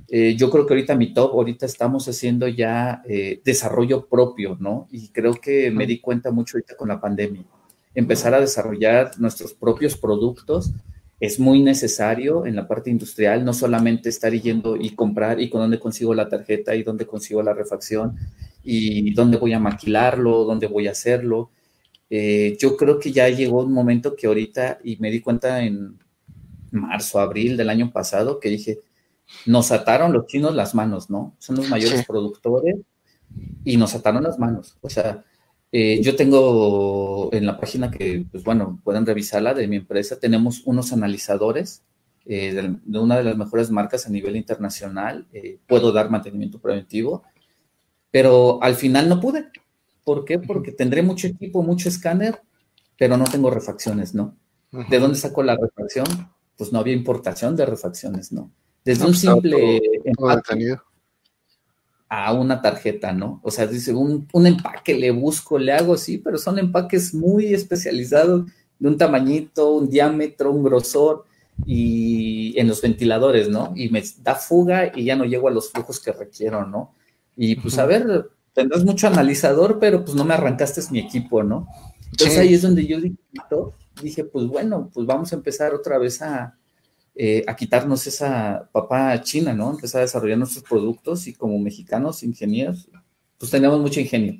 eh, yo creo que ahorita mi top, ahorita estamos haciendo ya eh, desarrollo propio, ¿no? Y creo que me di cuenta mucho ahorita con la pandemia, empezar a desarrollar nuestros propios productos es muy necesario en la parte industrial, no solamente estar yendo y comprar y con dónde consigo la tarjeta y dónde consigo la refacción y dónde voy a maquilarlo, dónde voy a hacerlo. Eh, yo creo que ya llegó un momento que ahorita, y me di cuenta en marzo, abril del año pasado, que dije, nos ataron los chinos las manos, ¿no? Son los mayores productores y nos ataron las manos. O sea, eh, yo tengo en la página que, pues bueno, pueden revisarla de mi empresa, tenemos unos analizadores eh, de, una de las mejores marcas a nivel internacional. Eh, puedo dar mantenimiento preventivo, pero al final no pude. ¿Por qué? Porque tendré mucho equipo, mucho escáner, pero no tengo refacciones, ¿no? ¿De dónde saco la refacción? Pues no había importación de refacciones, ¿no? Desde un pues, simple a una tarjeta, ¿no? O sea, dice, un, empaque le busco, le hago, sí, pero son empaques muy especializados, de un tamañito, un diámetro, un grosor, y en los ventiladores, ¿no? Y me da fuga y ya no llego a los flujos que requiero, ¿no? Y pues a ver, tendrás mucho analizador, pero pues no me arrancaste mi equipo, ¿no? Entonces ahí es donde yo dije, dije, pues bueno, pues vamos a empezar otra vez a, eh, a quitarnos esa papá china, ¿no? Empezar a desarrollar nuestros productos y como mexicanos, ingenieros, pues tenemos mucho ingenio.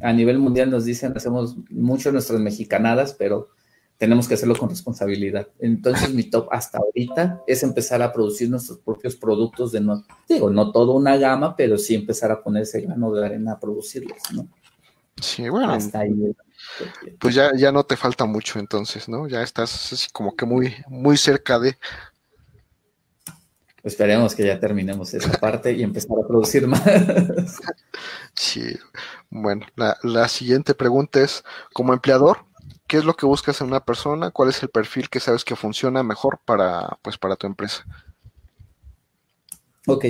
A nivel mundial nos dicen, hacemos mucho nuestras mexicanadas, pero tenemos que hacerlo con responsabilidad. Entonces mi top hasta ahorita es empezar a producir nuestros propios productos de no, digo, no toda una gama, pero sí empezar a poner ese grano de arena a producirlos, ¿no? Sí, bueno. Hasta ahí. Pues ya, ya no te falta mucho entonces, ¿no? Ya estás así como que muy, muy cerca de, Esperemos que ya terminemos esa parte y empezar a producir más. Sí, bueno, la, siguiente pregunta es, como empleador, ¿qué es lo que buscas en una persona? ¿Cuál es el perfil que sabes que funciona mejor para, pues, para tu empresa? Ok,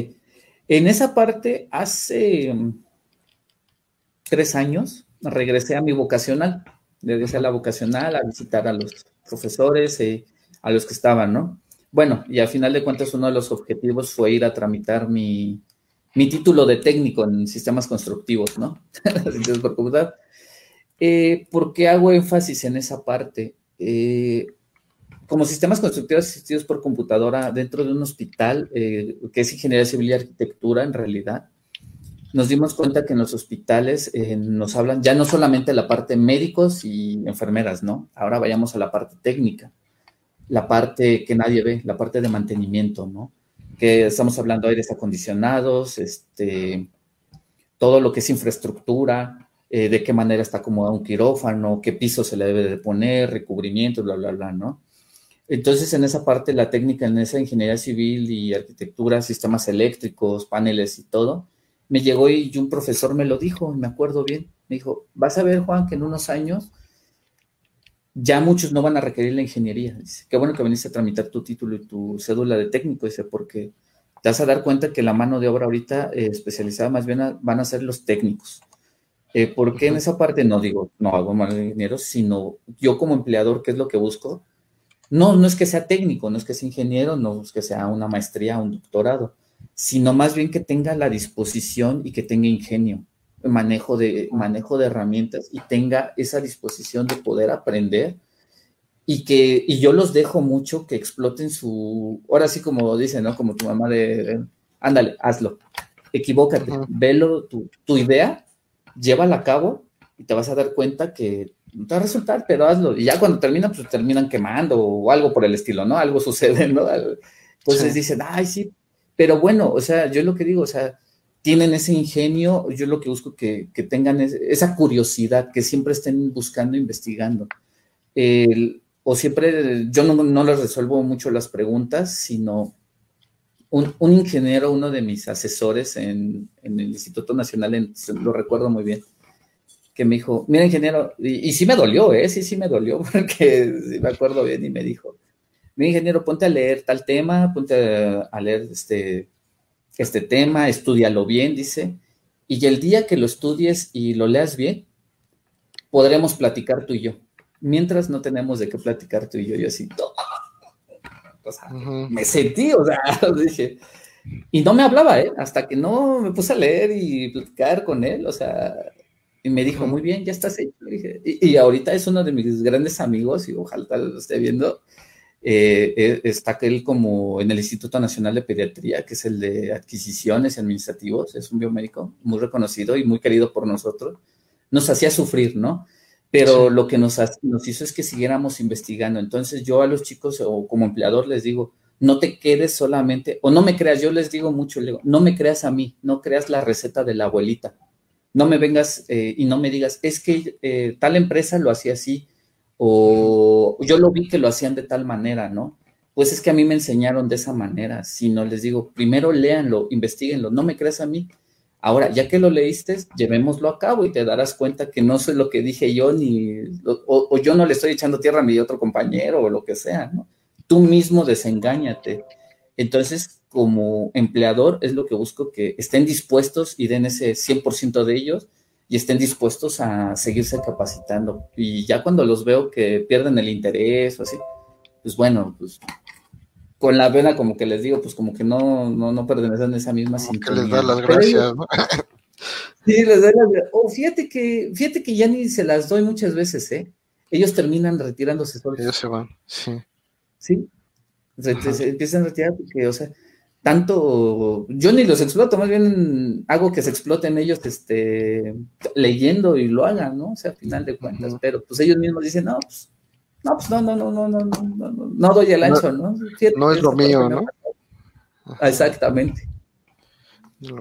en esa parte, hace tres años, regresé a mi vocacional, regresé a la vocacional a visitar a los profesores, y eh, a los que estaban, ¿no? Bueno, y al final de cuentas uno de los objetivos fue ir a tramitar mi, título de técnico en sistemas constructivos, ¿no? por. Eh, ¿Por qué hago énfasis en esa parte? Eh, como sistemas constructivos asistidos por computadora dentro de un hospital, eh, que es ingeniería civil y arquitectura en realidad, nos dimos cuenta que en los hospitales nos hablan ya no solamente la parte médicos y enfermeras, ¿no? Ahora vayamos a la parte técnica la parte que nadie ve, la parte de mantenimiento, ¿no? Que estamos hablando de aires acondicionados, este, todo lo que es infraestructura, eh, de qué manera está acomodado un quirófano, qué piso se le debe de poner, recubrimiento, bla, bla, bla, ¿no? Entonces, en esa parte, la técnica, en esa ingeniería civil y arquitectura, sistemas eléctricos, paneles y todo, me llegó y un profesor me lo dijo, me acuerdo bien, me dijo, vas a ver, Juan, que en unos años ya muchos no van a requerir la ingeniería. Dice, qué bueno que viniste a tramitar tu título y tu cédula de técnico, dice, porque te vas a dar cuenta que la mano de obra ahorita eh, especializada más bien van a ser los técnicos. Eh, porque en esa parte no digo, no hago mal ingeniero, sino yo como empleador, ¿qué es lo que busco? No, no es que sea técnico, no es que sea ingeniero, no es que sea una maestría, un doctorado, sino más bien que tenga la disposición y que tenga ingenio manejo de, manejo de herramientas y tenga esa disposición de poder aprender y que y yo los dejo mucho que exploten su, ahora sí como dicen, ¿no? Como tu mamá de, ándale, hazlo, equivócate, velo tu, tu idea, llévala a cabo y te vas a dar cuenta que no te va a resultar, pero hazlo. Y ya cuando termina, pues terminan quemando o algo por el estilo, ¿no? Algo sucede, ¿no? Entonces dicen, ay, sí, pero bueno, o sea, yo lo que digo, o sea, tienen ese ingenio, yo lo que busco que, que tengan esa curiosidad, que siempre estén buscando, investigando. o siempre, yo no, no les resuelvo mucho las preguntas, sino un, ingeniero, uno de mis asesores en, el Instituto Nacional, lo recuerdo muy bien, que me dijo, mira ingeniero, y, sí me dolió, ¿eh? Sí, sí me dolió, porque me acuerdo bien, y me dijo, mira ingeniero, ponte a leer tal tema, ponte a leer este, este tema, estudialo bien, dice, y el día que lo estudies y lo leas bien, podremos platicar tú y yo. Mientras no tenemos de qué platicar tú y yo, yo así, o sea, me sentí, o sea, dije, y no me hablaba, ¿eh? Hasta que no me puse a leer y platicar con él, o sea, y me dijo, muy bien, ya estás hecho. y, y, ahorita es uno de mis grandes amigos y ojalá lo esté viendo. Eh, eh, está él como en el Instituto Nacional de Pediatría, que es el de adquisiciones administrativos, es un biomédico muy reconocido y muy querido por nosotros. Nos hacía sufrir, ¿no? Pero lo que nos, nos hizo es que siguiéramos investigando. Entonces yo a los chicos o como empleador les digo, no te quedes solamente, o no me creas, yo les digo mucho, digo, no me creas a mí, no creas la receta de la abuelita. No me vengas eh, y no me digas, es que tal empresa lo hacía así, o yo lo vi que lo hacían de tal manera, ¿no? Pues es que a mí me enseñaron de esa manera, si no les digo, primero léanlo, investiguenlo, no me creas a mí. Ahora, ya que lo leíste, llevémoslo a cabo y te darás cuenta que no soy lo que dije yo, ni, o, o yo no le estoy echando tierra a mi otro compañero o lo que sea, ¿no? Tú mismo desengáñate. Entonces, como empleador, es lo que busco que estén dispuestos y den ese 100% de ellos y estén dispuestos a seguirse capacitando. Y ya cuando los veo que pierden el interés o así, pues bueno, pues con la vena como que les digo, pues como que no, no, no pertenecen a esa misma sintonía. Que les da las gracias, ¿no? sí, les doy las gracias. O fíjate que, fíjate que ya ni se las doy muchas veces, ¿eh? Ellos terminan retirándose solos. Ellos se van, sí. Sí, se empiezan a retirar porque, o sea, tanto, yo ni los exploto, más bien hago que se exploten ellos este, leyendo y lo hagan, ¿no? O sea, a final de cuentas, pero pues ellos mismos dicen, no, pues, no, pues no, no, no, no, no, no, no, no doy el ancho, ¿no? No, es lo mío, ¿no? Exactamente.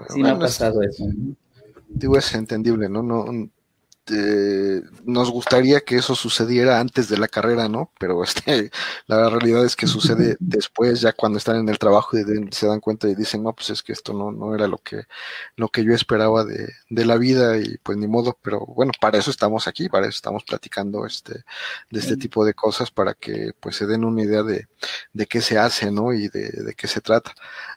Sí me ha pasado eso. Digo, es entendible, ¿no? No, este, nos gustaría que eso sucediera antes de la carrera, ¿no? Pero este, la realidad es que sucede después, ya cuando están en el trabajo y se dan cuenta y dicen, no, pues es que esto no, no era lo que, lo que yo esperaba de, de la vida y pues ni modo, pero bueno, para eso estamos aquí, para eso estamos platicando este, de este tipo de cosas, para que pues se den una idea de, de qué se hace, ¿no? Y de, de qué se trata.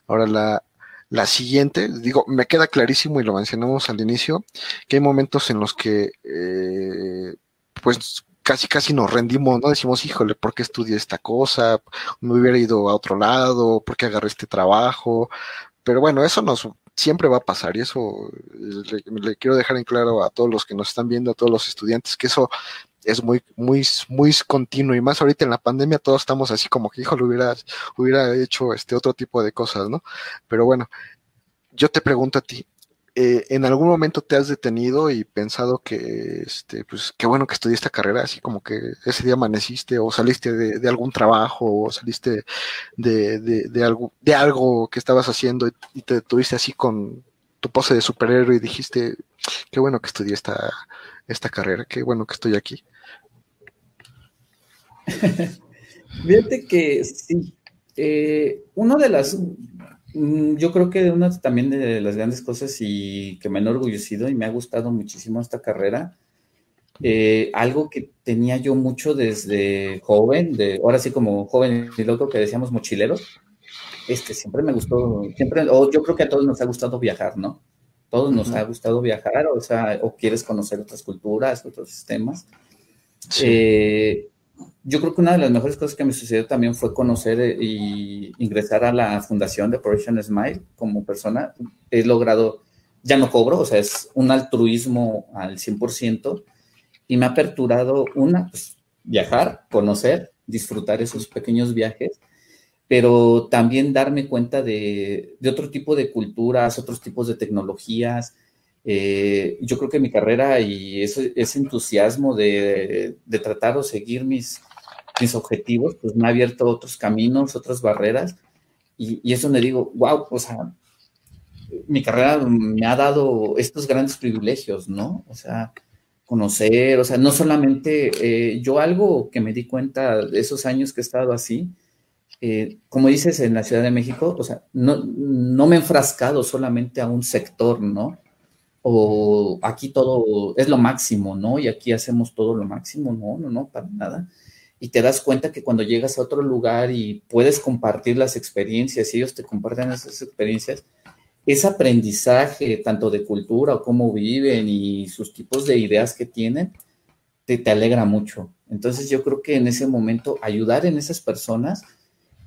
Ahora la, la siguiente, digo, me queda clarísimo y lo mencionamos al inicio, que hay momentos en los que, eh, pues, casi casi nos rendimos, ¿no? Decimos, híjole, ¿por qué estudié esta cosa? Me hubiera ido a otro lado, ¿por qué agarré este trabajo? Pero bueno, eso nos siempre va a pasar y eso le, le, quiero dejar en claro a todos los que nos están viendo, a todos los estudiantes, que eso es muy, muy, muy continuo y más ahorita en la pandemia todos estamos así como que, hijo, hubiera, hubiera hecho este otro tipo de cosas, ¿no? Pero bueno, yo te pregunto a ti, eh, ¿en algún momento te has detenido y pensado que, este, pues, qué bueno que estudié esta carrera, así como que ese día amaneciste o saliste de, algún trabajo o saliste de, de, de, algo, de algo que estabas haciendo y, te tuviste así con tu pose de superhéroe y dijiste, qué bueno que estudié esta, esta carrera, qué bueno que estoy aquí? Fíjate que sí. Eh, una de las, mm, yo creo que una también de las grandes cosas y que me ha enorgullecido y me ha gustado muchísimo esta carrera, eh, algo que tenía yo mucho desde joven, de, ahora sí como joven y loco que decíamos mochileros, este, siempre me gustó, siempre, o yo creo que a todos nos ha gustado viajar, ¿no? Todos nos uh -huh. ha gustado viajar, o sea, o quieres conocer otras culturas, otros sistemas. Sí. Eh, yo creo que una de las mejores cosas que me sucedió también fue conocer eh, y ingresar a la fundación de Operation Smile como persona. He logrado, ya no cobro, o sea, es un altruismo al 100% y me ha aperturado una, pues, viajar, conocer, disfrutar esos pequeños viajes, pero también darme cuenta de, de otro tipo de culturas, otros tipos de tecnologías, Eh, yo creo que mi carrera y ese, ese entusiasmo de, de, tratar o seguir mis, mis objetivos, pues me ha abierto otros caminos, otras barreras, y, y me digo, wow, o sea, mi carrera me ha dado estos grandes privilegios, ¿no? O sea, conocer, o sea, no solamente eh, yo algo que me di cuenta de esos años que he estado así, eh, como dices en la Ciudad de México, o sea, no, no me he enfrascado solamente a un sector, ¿no? O aquí todo es lo máximo, ¿no? Y aquí hacemos todo lo máximo, no, no, no, para nada. Y te das cuenta que cuando llegas a otro lugar y puedes compartir las experiencias ellos te comparten esas experiencias, ese aprendizaje tanto de cultura o cómo viven y sus tipos de ideas que tienen, te, te alegra mucho. Entonces yo creo que en ese momento ayudar en esas personas,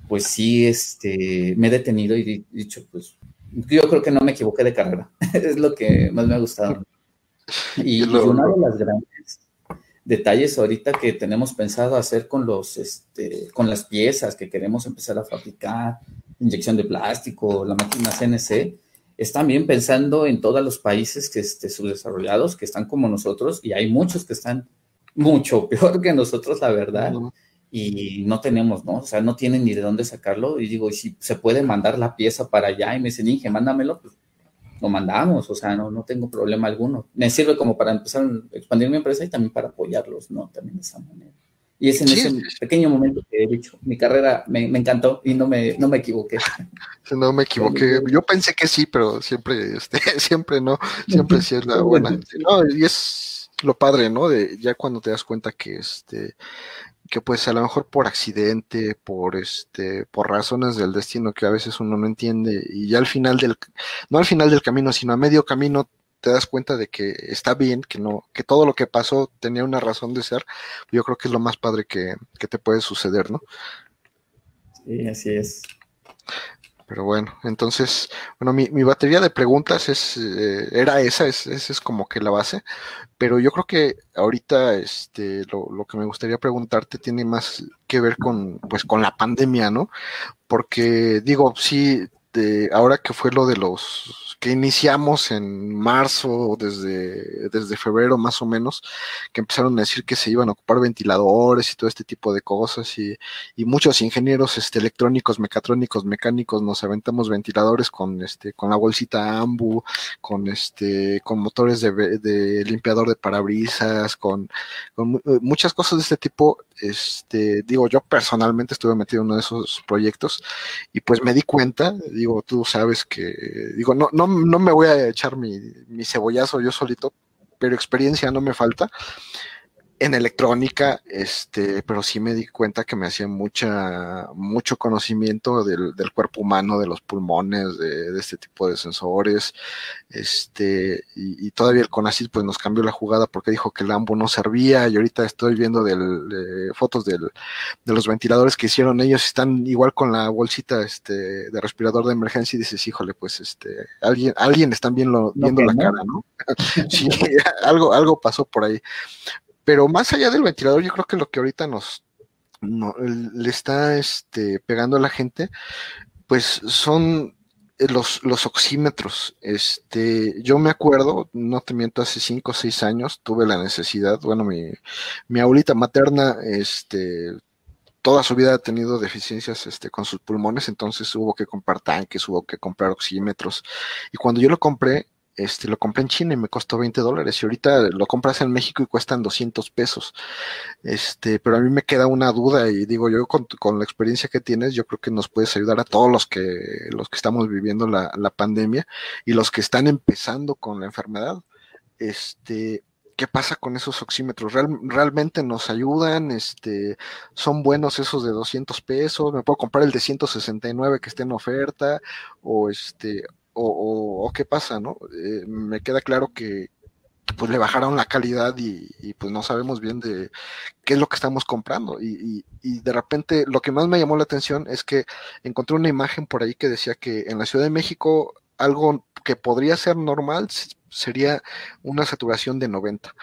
pues sí, este, me he detenido y dicho, pues yo creo que no me equivoqué de carrera. es lo que más me ha gustado. Y, uno de los grandes detalles ahorita que tenemos pensado hacer con los, este, con las piezas que queremos empezar a fabricar, inyección de plástico, la máquina CNC, es también pensando en todos los países que este, subdesarrollados que están como nosotros y hay muchos que están mucho peor que nosotros, la verdad. Y no tenemos, ¿no? O sea, no tienen ni de dónde sacarlo. Y digo, y si se puede mandar la pieza para allá y me dicen, Inge, mándamelo, pues lo mandamos, o sea, no, no tengo problema alguno. Me sirve como para empezar a expandir mi empresa y también para apoyarlos, ¿no? También de esa manera. Y es en ese pequeño momento que he dicho, mi carrera me, encantó y no me, no me equivoqué. No me equivoqué. Yo pensé que sí, pero siempre, este, siempre no, siempre sí es la buena. y es lo padre, ¿no? De ya cuando te das cuenta que este, que pues a lo mejor por accidente, por este, por razones del destino que a veces uno no entiende, y ya al final del, no al final del camino, sino a medio camino te das cuenta de que está bien, que no, que todo lo que pasó tenía una razón de ser, yo creo que es lo más padre que, te puede suceder, ¿no? Sí, así es. Pero bueno, entonces, bueno, mi, mi batería de preguntas es, eh, era esa, es, esa es como que la base, pero yo creo que ahorita este, lo, lo, que me gustaría preguntarte tiene más que ver con, pues, con la pandemia, ¿no? Porque digo, sí, de, ahora que fue lo de los que iniciamos en marzo, desde, desde febrero más o menos, que empezaron a decir que se iban a ocupar ventiladores y todo este tipo de cosas, y, y muchos ingenieros este, electrónicos, mecatrónicos, mecánicos, nos aventamos ventiladores con este, con la bolsita AMBU, con este, con motores de, de limpiador de parabrisas, con, con muchas cosas de este tipo, este, digo, yo personalmente estuve metido en uno de esos proyectos, y pues me di cuenta, digo, tú sabes que, digo, no, no no me voy a echar mi, mi cebollazo yo solito, pero experiencia no me falta en electrónica, este, pero sí me di cuenta que me hacía mucha, mucho conocimiento del, del cuerpo humano, de los pulmones, de, de, este tipo de sensores, este, y, y, todavía el CONACYT pues nos cambió la jugada porque dijo que el AMBO no servía, y ahorita estoy viendo del, de, fotos del, de los ventiladores que hicieron ellos, están igual con la bolsita, este, de respirador de emergencia, y dices, híjole, pues, este, alguien, alguien están viendo, viendo la cara, ¿no? sí, algo, algo pasó por ahí. Pero más allá del ventilador, yo creo que lo que ahorita nos no, le está este, pegando a la gente, pues son los, los oxímetros. Este, yo me acuerdo, no te miento, hace cinco o seis años tuve la necesidad, bueno, mi, mi abuelita materna, este, toda su vida ha tenido deficiencias este, con sus pulmones, entonces hubo que comprar tanques, hubo que comprar oxímetros. Y cuando yo lo compré, este, lo compré en China y me costó 20 dólares y ahorita lo compras en México y cuestan 200 pesos. Este, pero a mí me queda una duda y digo yo con, con la experiencia que tienes, yo creo que nos puedes ayudar a todos los que, los que estamos viviendo la, la pandemia y los que están empezando con la enfermedad. Este, ¿qué pasa con esos oxímetros? ¿Real, ¿Realmente nos ayudan? Este, ¿Son buenos esos de 200 pesos? ¿Me puedo comprar el de 169 que esté en oferta? ¿O este, o, qué pasa, ¿no? Eh, me queda claro que pues le bajaron la calidad y, pues no sabemos bien de qué es lo que estamos comprando. Y, y, y, de repente lo que más me llamó la atención es que encontré una imagen por ahí que decía que en la Ciudad de México algo que podría ser normal sería una saturación de 90.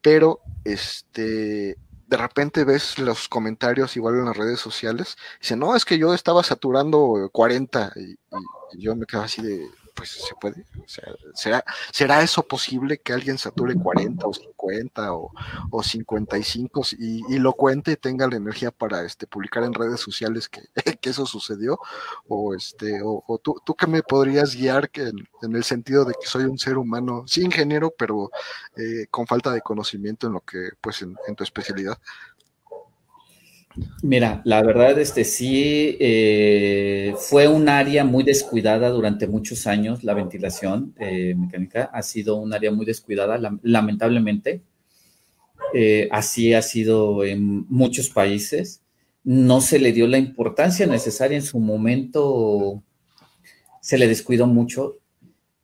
Pero este de repente ves los comentarios igual en las redes sociales, dice, no, es que yo estaba saturando 40 y, y yo me quedo así de, pues se puede. O sea, ¿será, ¿será eso posible que alguien sature 40 o 50 o, o 55 y, y lo cuente y tenga la energía para este, publicar en redes sociales que, que eso sucedió? O, este, o, o tú, tú que me podrías guiar que en, el sentido de que soy un ser humano, sí ingeniero, pero eh, con falta de conocimiento en lo que, pues en tu especialidad. Mira, la verdad, este sí eh, fue un área muy descuidada durante muchos años. La ventilación eh, mecánica ha sido un área muy descuidada, lamentablemente. Eh, así ha sido en muchos países. No se le dio la importancia necesaria en su momento. Se le descuidó mucho.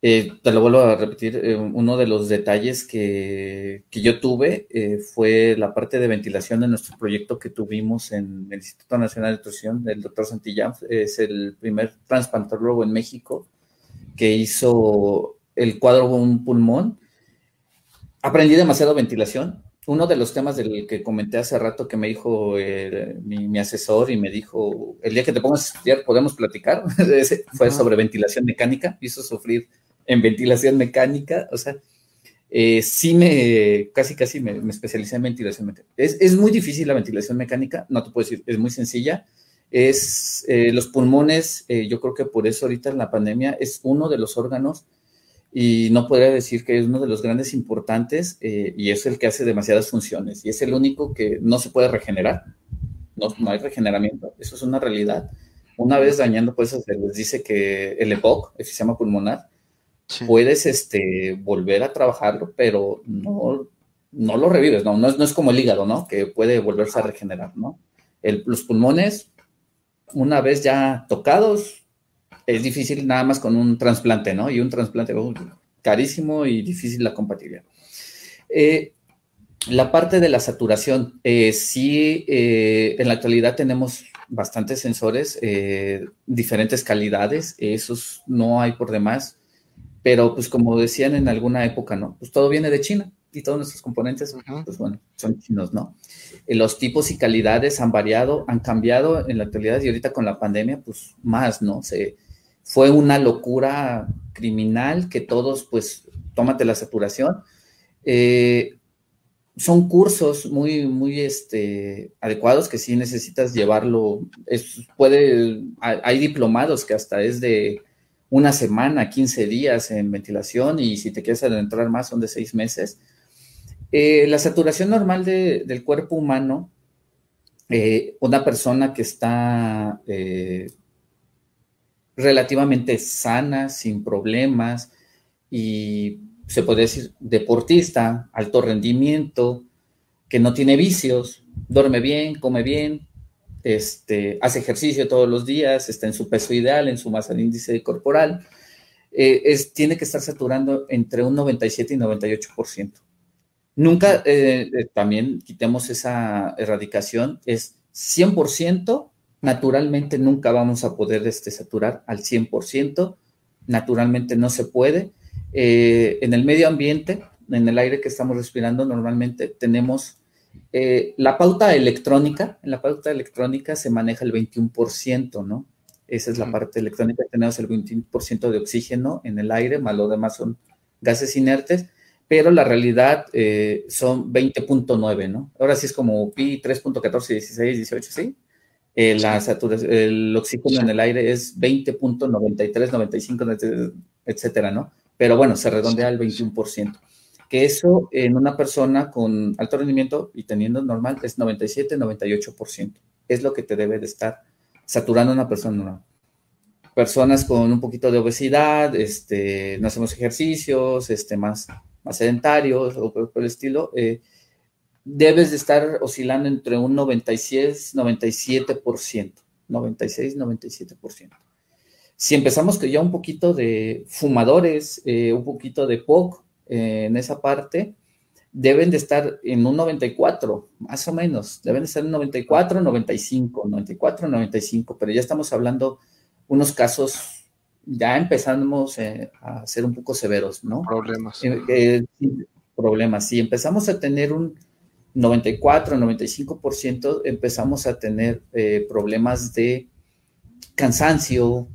Eh, te lo vuelvo a repetir, eh, uno de los detalles que, que yo tuve eh, fue la parte de ventilación de nuestro proyecto que tuvimos en el Instituto Nacional de Nutrición del doctor Santillán. Es el primer transplantólogo en México que hizo el cuadro un pulmón. Aprendí demasiado ventilación. Uno de los temas del que comenté hace rato que me dijo mi, mi, asesor y me dijo, el día que te pongas a estudiar podemos platicar, fue sobre ventilación mecánica, hizo sufrir en ventilación mecánica, o sea, eh, sí me, casi casi me, me, especialicé en ventilación mecánica. Es, es, muy difícil la ventilación mecánica, no te puedo decir, es muy sencilla. Es eh, los pulmones, eh, yo creo que por eso ahorita en la pandemia es uno de los órganos y no podría decir que es uno de los grandes importantes eh, y es el que hace demasiadas funciones y es el único que no se puede regenerar. No, no hay regeneramiento, eso es una realidad. Una vez dañando, pues se les dice que el EPOC, efisema pulmonar, Sí. puedes este, volver a trabajarlo, pero no, no lo revives, ¿no? No es, no es como el hígado, ¿no? Que puede volverse a regenerar, ¿no? El, los pulmones, una vez ya tocados, es difícil nada más con un trasplante, ¿no? Y un trasplante uh, carísimo y difícil la compatibilidad. Eh, la parte de la saturación, eh, sí, eh, en la actualidad tenemos bastantes sensores, eh, diferentes calidades, esos no hay por demás pero pues como decían en alguna época, ¿no? Pues todo viene de China y todos nuestros componentes, uh -huh. pues bueno, son chinos, ¿no? Eh, los tipos y calidades han variado, han cambiado en la actualidad y ahorita con la pandemia, pues más, ¿no? Se, fue una locura criminal que todos, pues, tómate la saturación. Eh, son cursos muy, muy este, adecuados que sí necesitas llevarlo. Es, puede, hay diplomados que hasta es de una semana, 15 días en ventilación y si te quieres adentrar más son de seis meses. Eh, la saturación normal de, del cuerpo humano, eh, una persona que está eh, relativamente sana, sin problemas y se puede decir deportista, alto rendimiento, que no tiene vicios, duerme bien, come bien, este, hace ejercicio todos los días, está en su peso ideal, en su masa de índice corporal, eh, es, tiene que estar saturando entre un 97 y 98%. Nunca, eh, eh, también quitemos esa erradicación, es 100%, naturalmente nunca vamos a poder este, saturar al 100%, naturalmente no se puede. Eh, en el medio ambiente, en el aire que estamos respirando, normalmente tenemos eh, la pauta electrónica, en la pauta electrónica se maneja el 21%, ¿no? Esa es la parte electrónica, tenemos el 21% de oxígeno en el aire, más lo demás son gases inertes, pero la realidad eh, son 20.9, ¿no? Ahora sí es como pi 3.14, 16, 18, ¿sí? Eh, la saturación, el oxígeno en el aire es 20.93, 95, etcétera, ¿no? Pero bueno, se redondea al 21% que eso en una persona con alto rendimiento y teniendo normal es 97, 98%. Es lo que te debe de estar saturando una persona. Personas con un poquito de obesidad, este, no hacemos ejercicios, este, más, más sedentarios o por, por el estilo, eh, debes de estar oscilando entre un 96, 97%. 96, 97%. Si empezamos que ya un poquito de fumadores, eh, un poquito de POC, eh, en esa parte, deben de estar en un 94, más o menos, deben de estar en 94, 95, 94, 95, pero ya estamos hablando unos casos, ya empezamos eh, a ser un poco severos, ¿no? Problemas. Eh, eh, problemas. Si empezamos a tener un 94, 95%, empezamos a tener problemas de cansancio,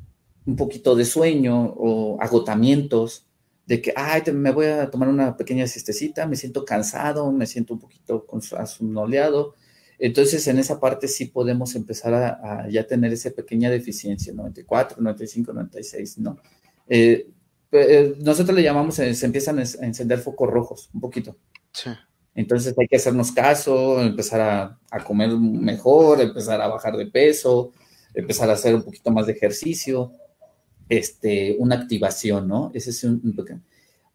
un poquito de sueño o agotamientos, de que, ay, me voy a tomar una pequeña siestecita, me siento cansado, me siento un poquito asumnoleado. Entonces, en esa parte sí podemos empezar a, ya tener esa pequeña deficiencia, 94, 95, 96, ¿no? Eh, eh, nosotros le llamamos, eh, se empiezan a encender focos rojos, un poquito. Sí. Entonces hay que hacernos caso, empezar a, a, comer mejor, empezar a bajar de peso, empezar a hacer un poquito más de ejercicio este, una activación, ¿no? Ese es un,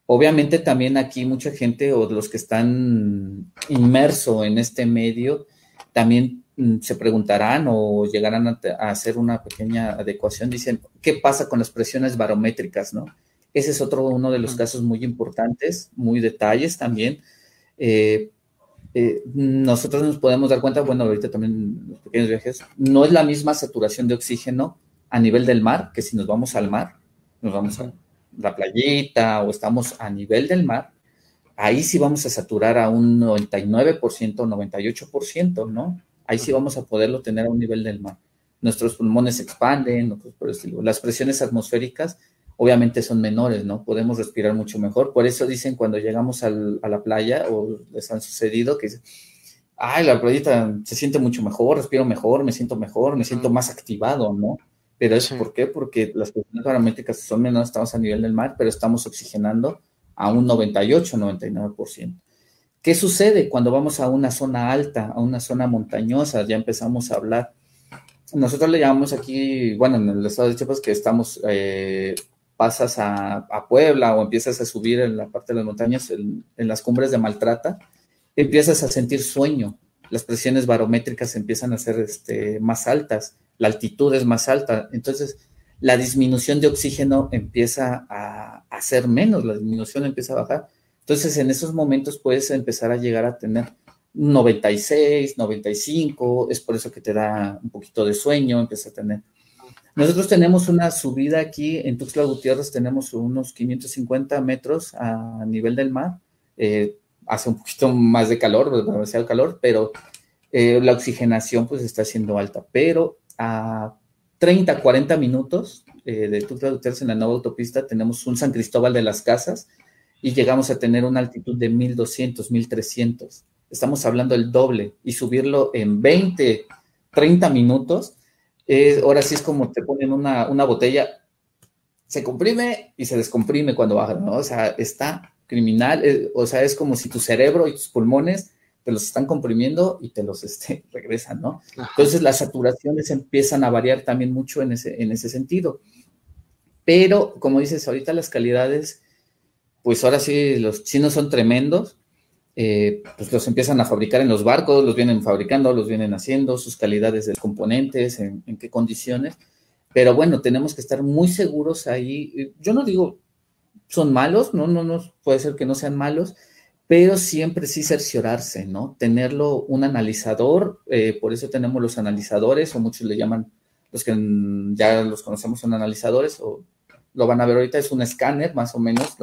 Obviamente también aquí mucha gente o los que están inmersos en este medio también mm, se preguntarán o llegarán a, hacer una pequeña adecuación. Dicen, ¿qué pasa con las presiones barométricas, no? Ese es otro uno de los casos muy importantes, muy detalles también. Eh, eh, nosotros nos podemos dar cuenta, bueno, ahorita también los pequeños viajes, no es la misma saturación de oxígeno a nivel del mar, que si nos vamos al mar, nos vamos a la playita o estamos a nivel del mar, ahí sí vamos a saturar a un 99%, 98%, ¿no? Ahí sí vamos a poderlo tener a un nivel del mar. Nuestros pulmones se expanden, las presiones atmosféricas obviamente son menores, ¿no? Podemos respirar mucho mejor. Por eso dicen cuando llegamos a la playa o les han sucedido que ay, la playita se siente mucho mejor, respiro mejor, me siento mejor, me siento más activado, ¿no? Pero es por qué? Porque las presiones barométricas son menores, estamos a nivel del mar, pero estamos oxigenando a un 98, 99%. ¿Qué sucede cuando vamos a una zona alta, a una zona montañosa? Ya empezamos a hablar. Nosotros le llamamos aquí, bueno, en el estado de Chiapas, que estamos, eh, pasas a, Puebla o empiezas a subir en la parte de las montañas, en, en las cumbres de Maltrata, empiezas a sentir sueño, las presiones barométricas empiezan a ser este, más altas, la altitud es más alta, entonces la disminución de oxígeno empieza a, ser menos, la disminución empieza a bajar. Entonces en esos momentos puedes empezar a llegar a tener 96, 95, es por eso que te da un poquito de sueño, empieza a tener. Nosotros tenemos una subida aquí en Tuxtla Gutiérrez, tenemos unos 550 metros a nivel del mar. Eh, hace un poquito más de calor, demasiado calor, pero eh, la oxigenación pues está siendo alta. Pero a 30, 40 minutos eh, de Tuxtla en la nueva autopista tenemos un San Cristóbal de las Casas y llegamos a tener una altitud de 1200, 1300. Estamos hablando del doble y subirlo en 20, 30 minutos. ahora sí es como te ponen una, una botella, se comprime y se descomprime cuando baja, ¿no? O sea, está criminal, eh, o sea, es como si tu cerebro y tus pulmones te los están comprimiendo y te los este, regresan, ¿no? Entonces las saturaciones empiezan a variar también mucho en ese, en ese sentido. Pero, como dices, ahorita las calidades, pues ahora sí, los chinos son tremendos, eh, pues los empiezan a fabricar en los barcos, los vienen fabricando, los vienen haciendo, sus calidades de componentes, en, en qué condiciones. Pero bueno, tenemos que estar muy seguros ahí. Yo no digo son malos, no, no, no, puede ser que no sean malos, pero siempre sí cerciorarse, ¿no? Tenerlo un analizador, eh, por eso tenemos los analizadores, o muchos le llaman, los que ya los conocemos son analizadores, o lo van a ver ahorita, es un escáner más o menos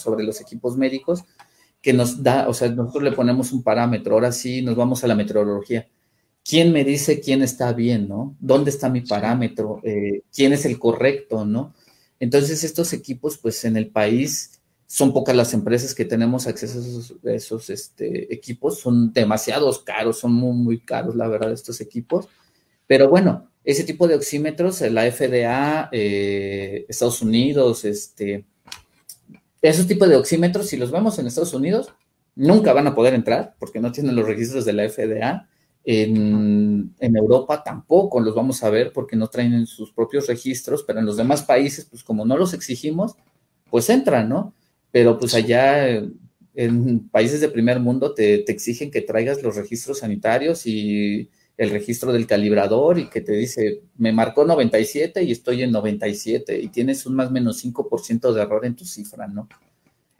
sobre los equipos médicos que nos da, o sea, nosotros le ponemos un parámetro, ahora sí nos vamos a la meteorología. ¿Quién me dice quién está bien, no? ¿Dónde está mi parámetro? Eh, ¿Quién es el correcto, no? Entonces, estos equipos, pues en el país son pocas las empresas que tenemos acceso a esos, este, equipos, son demasiados caros, son muy, muy caros, la verdad, estos equipos. Pero bueno, ese tipo de oxímetros, la FDA, eh, Estados Unidos, este, esos tipos de oxímetros, si los vemos en Estados Unidos, nunca van a poder entrar porque no tienen los registros de la FDA. En, en, Europa tampoco los vamos a ver porque no traen sus propios registros, pero en los demás países, pues como no los exigimos, pues entran, ¿no? Pero pues allá en países de primer mundo te, exigen que traigas los registros sanitarios y el registro del calibrador y que te dice, me marcó 97 y estoy en 97 y tienes un más o menos 5% de error en tu cifra, ¿no?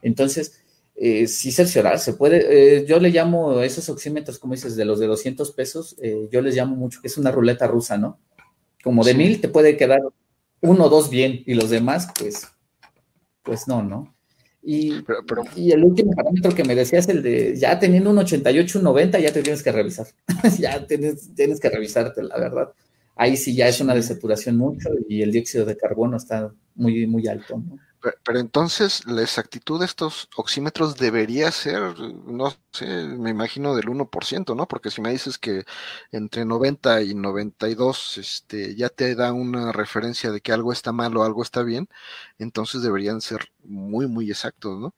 Entonces, eh, sí cerciorar, se puede, eh, yo le llamo esos oxímetros, como dices, de los de 200 pesos, eh, yo les llamo mucho que es una ruleta rusa, ¿no? Como de mil te puede quedar uno o dos bien y los demás, pues, pues no, ¿no? Y, y, el último parámetro que me decías, el de ya teniendo un 88, un 90, ya te tienes que revisar. ya tienes, tienes que revisarte, la verdad. ahí sí ya es una desaturación mucho y el dióxido de carbono está muy, muy alto. ¿no? Pero, entonces la exactitud de estos oxímetros debería ser, no sé, me imagino del 1%, ¿no? Porque si me dices que entre 90 y 92 este, ya te da una referencia de que algo está mal o algo está bien, entonces deberían ser muy, muy exactos, ¿no?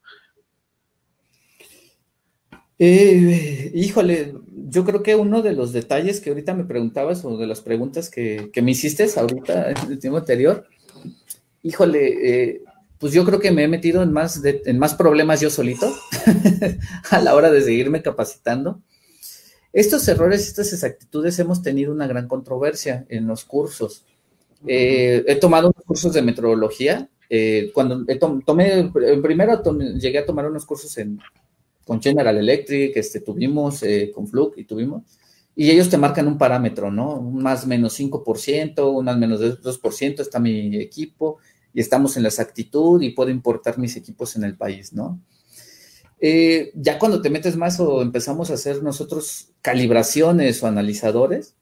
Eh, híjole, yo creo que uno de los detalles que ahorita me preguntabas o de las preguntas que, me hiciste ahorita en el tiempo anterior, híjole, eh, pues yo creo que me he metido en más, en más problemas yo solito a la hora de seguirme capacitando. Estos errores, estas exactitudes, hemos tenido una gran controversia en los cursos. Eh, he tomado cursos de meteorología. Eh, cuando tomé, primero llegué a tomar unos cursos en, con General Electric, este, tuvimos eh, con Fluke y tuvimos, y ellos te marcan un parámetro, ¿no? Un más menos 5%, un más menos 2%, está mi equipo, y estamos en la exactitud y puedo importar mis equipos en el país, ¿no? Eh, ya cuando te metes más o empezamos a hacer nosotros calibraciones o analizadores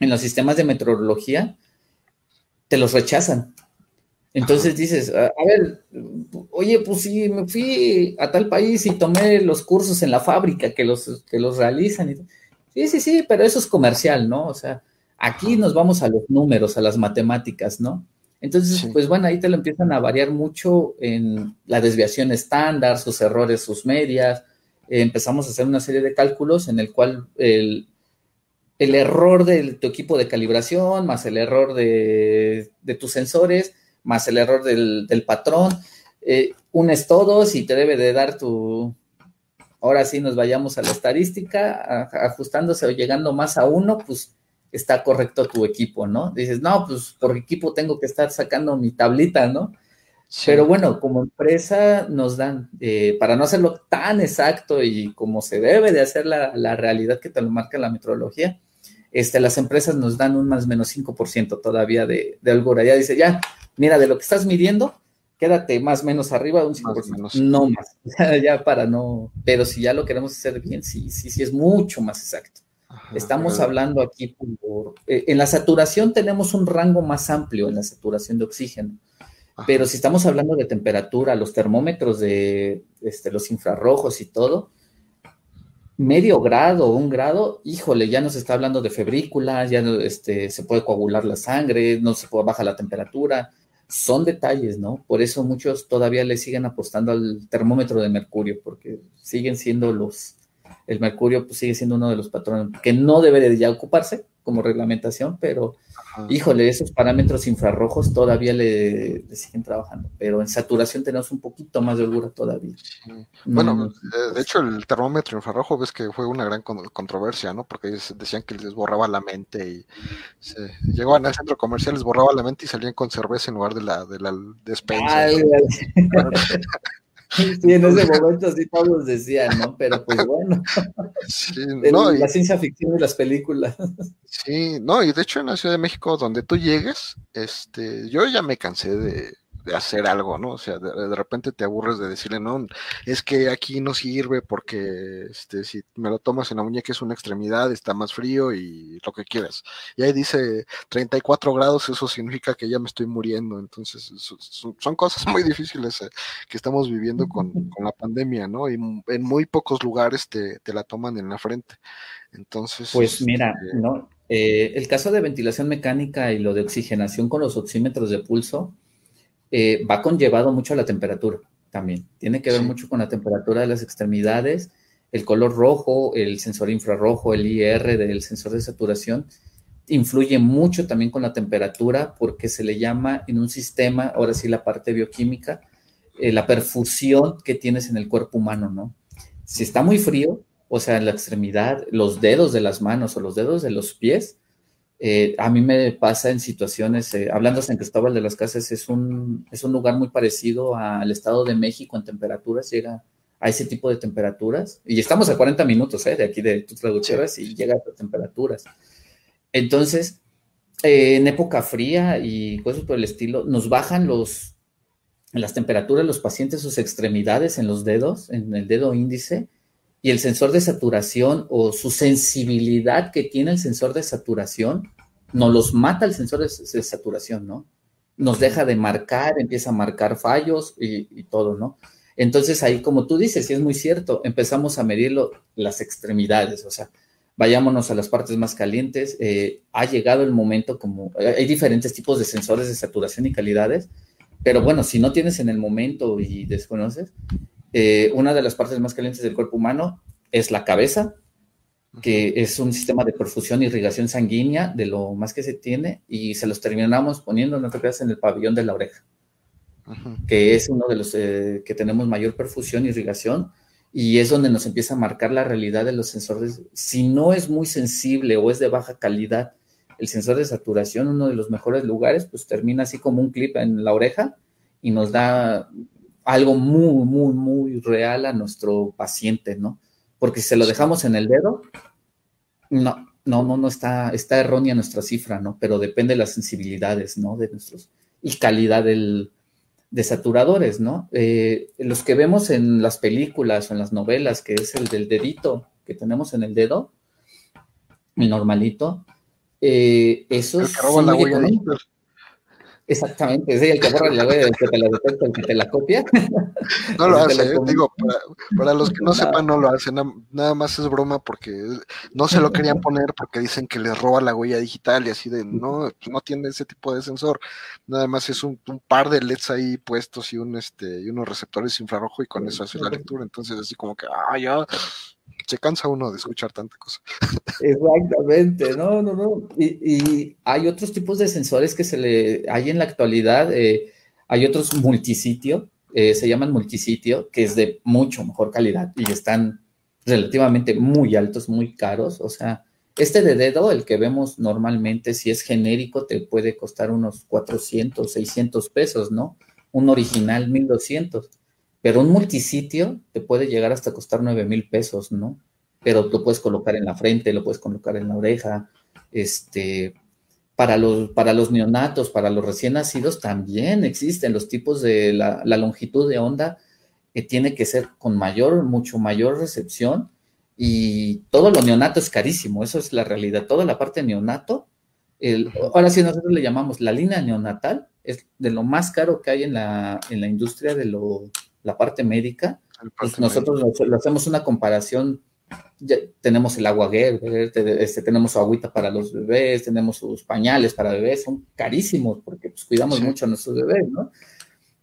en los sistemas de meteorología, te los rechazan. Entonces dices, a, ver, oye, pues sí, me fui a tal país y tomé los cursos en la fábrica que los, que los realizan. Y, sí, sí, sí, pero eso es comercial, ¿no? O sea, aquí nos vamos a los números, a las matemáticas, ¿no? Entonces, pues bueno, ahí te lo empiezan a variar mucho en la desviación estándar, sus errores, sus medias. Eh, empezamos a hacer una serie de cálculos en el cual el, error de tu equipo de calibración, más el error de, tus sensores, más el error del, patrón, eh, unes todos y te debe de dar tu... Ahora sí nos vayamos a la estadística, ajustándose o llegando más a uno, pues está correcto tu equipo, ¿no? Dices, no, pues por equipo tengo que estar sacando mi tablita, ¿no? Pero bueno, como empresa nos dan, eh, para no hacerlo tan exacto y como se debe de hacer la, realidad que te lo marca la metrología, este, las empresas nos dan un más o menos 5% todavía de, de holgura. Ya dice, ya, mira, de lo que estás midiendo, quédate más o menos arriba, un 5%. no más, ya para no, pero si ya lo queremos hacer bien, sí, sí, sí es mucho más exacto. Estamos hablando aquí por, eh, en la saturación tenemos un rango más amplio en la saturación de oxígeno, pero si estamos hablando de temperatura, los termómetros de este, los infrarrojos y todo, medio grado un grado, híjole, ya nos está hablando de febrícula, ya este, se puede coagular la sangre, no se puede bajar la temperatura, son detalles, ¿no? Por eso muchos todavía le siguen apostando al termómetro de mercurio, porque siguen siendo los, el mercurio pues, sigue siendo uno de los patrones que no debe de ya ocuparse como reglamentación, pero híjole, esos parámetros infrarrojos todavía le, siguen trabajando, pero en saturación tenemos un poquito más de holgura todavía. Bueno, de hecho el termómetro infrarrojo ves que fue una gran controversia, ¿no? Porque decían que les borraba la mente y se, llegaban al centro comercial, les borraba la mente y salían con cerveza en lugar de la, de la despensa. Sí, en ese momento sí todos decían, ¿no? Pero pues bueno. la ciencia ficción y las películas. Sí, no, y de hecho en la Ciudad de México, donde tú llegues, este, yo ya me cansé de, de hacer algo, ¿no? O sea, de, repente te aburres de decirle, no, es que aquí no sirve porque este, si me lo tomas en la muñeca es una extremidad, está más frío y lo que quieras. Y ahí dice 34 grados, eso significa que ya me estoy muriendo. Entonces, son, cosas muy difíciles eh, que estamos viviendo con, la pandemia, ¿no? Y en muy pocos lugares te, te la toman en la frente. Entonces. Pues mira, este ¿no? Eh, el caso de ventilación mecánica y lo de oxigenación con los oxímetros de pulso, eh, va conllevado mucho a la temperatura también. Tiene que ver mucho con la temperatura de las extremidades, el color rojo, el sensor infrarrojo, el IR del sensor de saturación, influye mucho también con la temperatura porque se le llama en un sistema, ahora sí la parte bioquímica, eh, la perfusión que tienes en el cuerpo humano, ¿no? Si está muy frío, o sea, en la extremidad, los dedos de las manos o los dedos de los pies, eh, a mí me pasa en situaciones, eh, hablando de San Cristóbal de las Casas, es un, es un lugar muy parecido al Estado de México en temperaturas, llega a ese tipo de temperaturas, y estamos a 40 minutos eh, de aquí de tus y llega a temperaturas. Entonces, en época fría y cosas por el estilo, nos bajan los, las temperaturas los pacientes, sus extremidades en los dedos, en el dedo índice, y el sensor de saturación o su sensibilidad que tiene el sensor de saturación nos los mata el sensor de, saturación, ¿no? Nos deja de marcar, empieza a marcar fallos y, todo, ¿no? Entonces ahí, como tú dices, y es muy cierto, empezamos a medir las extremidades, o sea, vayámonos a las partes más calientes. Eh, ha llegado el momento como, hay diferentes tipos de sensores de saturación y calidades, pero bueno, si no tienes en el momento y desconoces, eh, una de las partes más calientes del cuerpo humano es la cabeza, que es un sistema de perfusión y irrigación sanguínea de lo más que se tiene, y se los terminamos poniendo, no te creas, en el pabellón de la oreja, que es uno de los eh, que tenemos mayor perfusión y irrigación, y es donde nos empieza a marcar la realidad de los sensores. Si no es muy sensible o es de baja calidad, el sensor de saturación, uno de los mejores lugares, pues termina así como un clip en la oreja y nos da algo muy, muy, muy real a nuestro paciente, ¿no? Porque si se lo dejamos en el dedo, no, no, no, no está, está errónea nuestra cifra, ¿no? Pero depende de las sensibilidades, ¿no? De nuestros, y calidad del, de saturadores, ¿no? Eh, los que vemos en las películas o en las novelas, que es el del dedito que tenemos en el dedo, mi normalito, eh, eso es Exactamente, es el que borra la web, el que te la detecta, el que te la copia. No lo hace, eh, digo, para, los que no sepan, no lo hacen, nada más es broma porque no se lo querían poner porque dicen que les roba la huella digital y así de, no, no tiene ese tipo de sensor, nada más es un, par de LEDs ahí puestos y un este y unos receptores infrarrojo y con eso hace la lectura, entonces así como que, ah, ya, se cansa uno de escuchar tanta cosa. Exactamente, no, no, no. Y, hay otros tipos de sensores que se le hay en la actualidad. Eh, hay otros multisitio, eh, se llaman multisitio, que es de mucho mejor calidad y están relativamente muy altos, muy caros. O sea, este de dedo, el que vemos normalmente, si es genérico, te puede costar unos 400, 600 pesos, ¿no? Un original, 1200 pero un multisitio te puede llegar hasta costar 9 mil pesos, ¿no? Pero lo puedes colocar en la frente, lo puedes colocar en la oreja. Este, para los, para los neonatos, para los recién nacidos, también existen los tipos de la, longitud de onda que tiene que ser con mayor, mucho mayor recepción. Y todo lo neonato es carísimo, eso es la realidad. Toda la parte neonato, ahora sí nosotros le llamamos la línea neonatal, es de lo más caro que hay en la, en la industria de lo, la parte médica, pues nosotros lo, hacemos una comparación. Ya tenemos el agua este, tenemos su agüita para los bebés, tenemos sus pañales para bebés, son carísimos porque pues, cuidamos mucho a nuestros bebés, ¿no?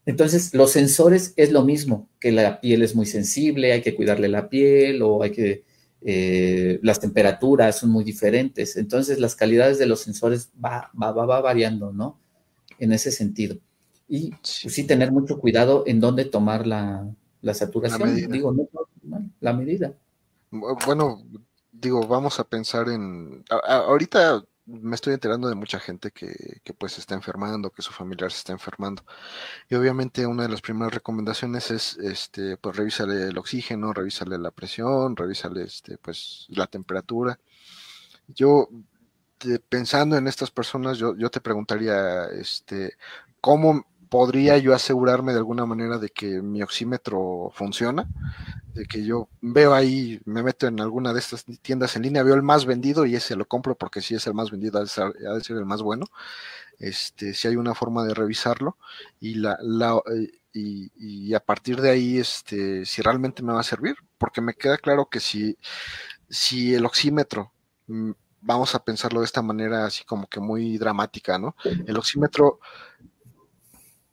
Entonces, los sensores es lo mismo, que la piel es muy sensible, hay que cuidarle la piel o hay que, eh, las temperaturas son muy diferentes. Entonces, las calidades de los sensores va, va, va variando, ¿no? En ese sentido y pues, sí. tener mucho cuidado en dónde tomar la, saturación, la digo, no, la medida. Bueno, digo, vamos a pensar en, ahorita me estoy enterando de mucha gente que, que, pues está enfermando, que su familiar se está enfermando. Y obviamente una de las primeras recomendaciones es este pues revísale el oxígeno, revísale la presión, revísale este pues la temperatura. Yo pensando en estas personas, yo, yo te preguntaría este cómo podría yo asegurarme de alguna manera de que mi oxímetro funciona, de que yo veo ahí, me meto en alguna de estas tiendas en línea, veo el más vendido y ese lo compro porque si es el más vendido ha de ser, el más bueno. Este, si hay una forma de revisarlo y la, y, a partir de ahí, este, si realmente me va a servir, porque me queda claro que si, si el oxímetro mm, vamos a pensarlo de esta manera así como que muy dramática, ¿no? El oxímetro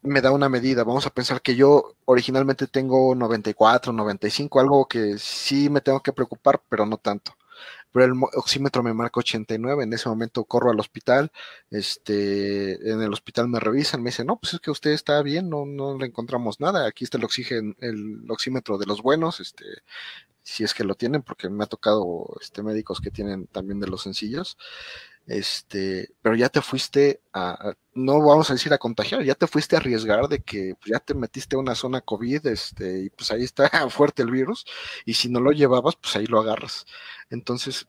me da una medida. Vamos a pensar que yo originalmente tengo 94, 95, algo que sí me tengo que preocupar, pero no tanto. Pero el oxímetro me marca 89, en ese momento corro al hospital, este, en el hospital me revisan, me dicen, no, pues es que usted está bien, no, no le encontramos nada, aquí está el oxígeno, el oxímetro de los buenos, este, si es que lo tienen, porque me ha tocado este médicos que tienen también de los sencillos, este, pero ya te fuiste a, no vamos a decir a contagiar, ya te fuiste a arriesgar de que pues, ya te metiste a una zona COVID, este, y pues ahí está fuerte el virus, y si no lo llevabas, pues ahí lo agarras. Entonces,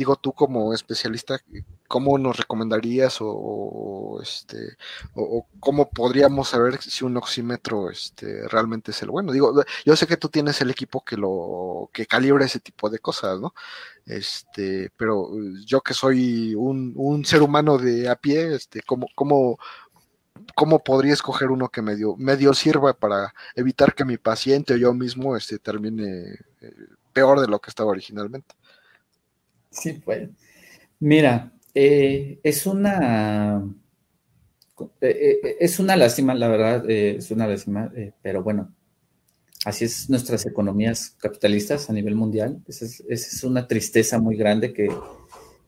digo tú como especialista, ¿cómo nos recomendarías o, este o, cómo podríamos saber si un oxímetro este realmente es el bueno? Digo, yo sé que tú tienes el equipo que lo que calibra ese tipo de cosas, ¿no? Este, pero yo que soy un, un ser humano de a pie, este, ¿cómo, cómo, cómo podría escoger uno que medio, medio sirva para evitar que mi paciente o yo mismo este, termine eh, peor de lo que estaba originalmente? Sí, pues. Mira, eh, es una. Eh, es una lástima, la verdad, es una lástima, pero bueno, así es nuestras economías capitalistas a nivel mundial. Esa es, una tristeza muy grande que,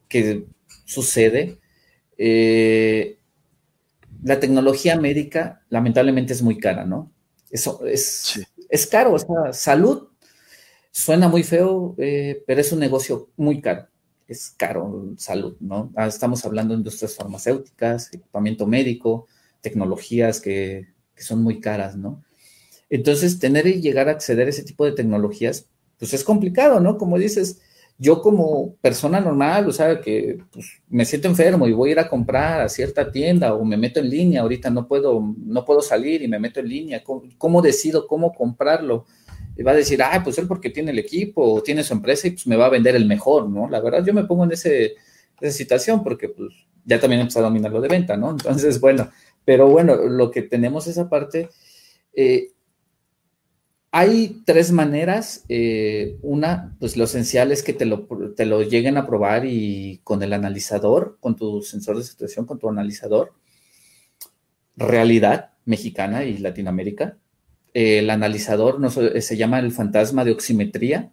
que sucede la tecnología médica lamentablemente es muy cara, ¿no? Eso es, es caro, o sea, salud suena muy feo, eh, pero es un negocio muy caro. Es caro salud, ¿no? Ah, estamos hablando de industrias farmacéuticas, equipamiento médico, tecnologías que, que son muy caras, ¿no? Entonces, tener y llegar a acceder a ese tipo de tecnologías, pues es complicado, ¿no? Como dices, yo como persona normal, o sea, que pues, me siento enfermo y voy a ir a comprar a cierta tienda o me meto en línea, ahorita no puedo, no puedo salir y me meto en línea, ¿cómo, decido cómo comprarlo? Y va a decir, ah, pues él porque tiene el equipo o tiene su empresa y pues me va a vender el mejor, ¿no? La verdad, yo me pongo en ese, esa situación porque pues ya también he empezado a dominar lo de venta, ¿no? Entonces, bueno, pero bueno, lo que tenemos esa parte, eh, hay tres maneras. Eh, una, pues lo esencial es que te lo, te lo lleguen a probar y con el analizador, con tu sensor de situación, con tu analizador. Realidad mexicana y Latinoamérica. El analizador no, se llama el fantasma de oximetría.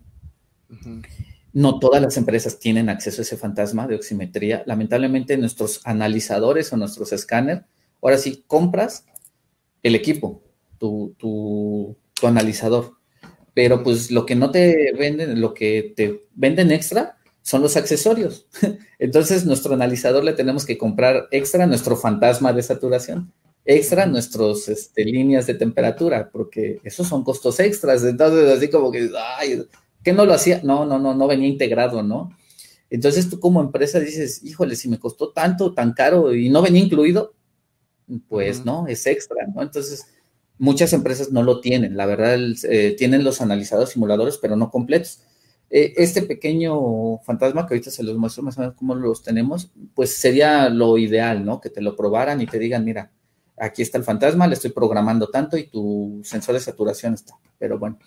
No todas las empresas tienen acceso a ese fantasma de oximetría. Lamentablemente nuestros analizadores o nuestros escáneres, ahora sí, compras el equipo, tu, tu tu analizador. Pero pues lo que no te venden, lo que te venden extra son los accesorios. Entonces, nuestro analizador le tenemos que comprar extra nuestro fantasma de saturación, extra nuestras este, líneas de temperatura, porque esos son costos extras. Entonces, así como que, ay, ¿qué no lo hacía? No, no, no, no venía integrado, ¿no? Entonces tú como empresa dices, híjole, si me costó tanto, tan caro y no venía incluido, pues no, es extra, ¿no? Entonces, Muchas empresas no lo tienen, la verdad, eh, tienen los analizados simuladores, pero no completos. Eh, este pequeño fantasma que ahorita se los muestro más o menos cómo los tenemos, pues sería lo ideal, ¿no? Que te lo probaran y te digan, mira, aquí está el fantasma, le estoy programando tanto y tu sensor de saturación está. Pero bueno,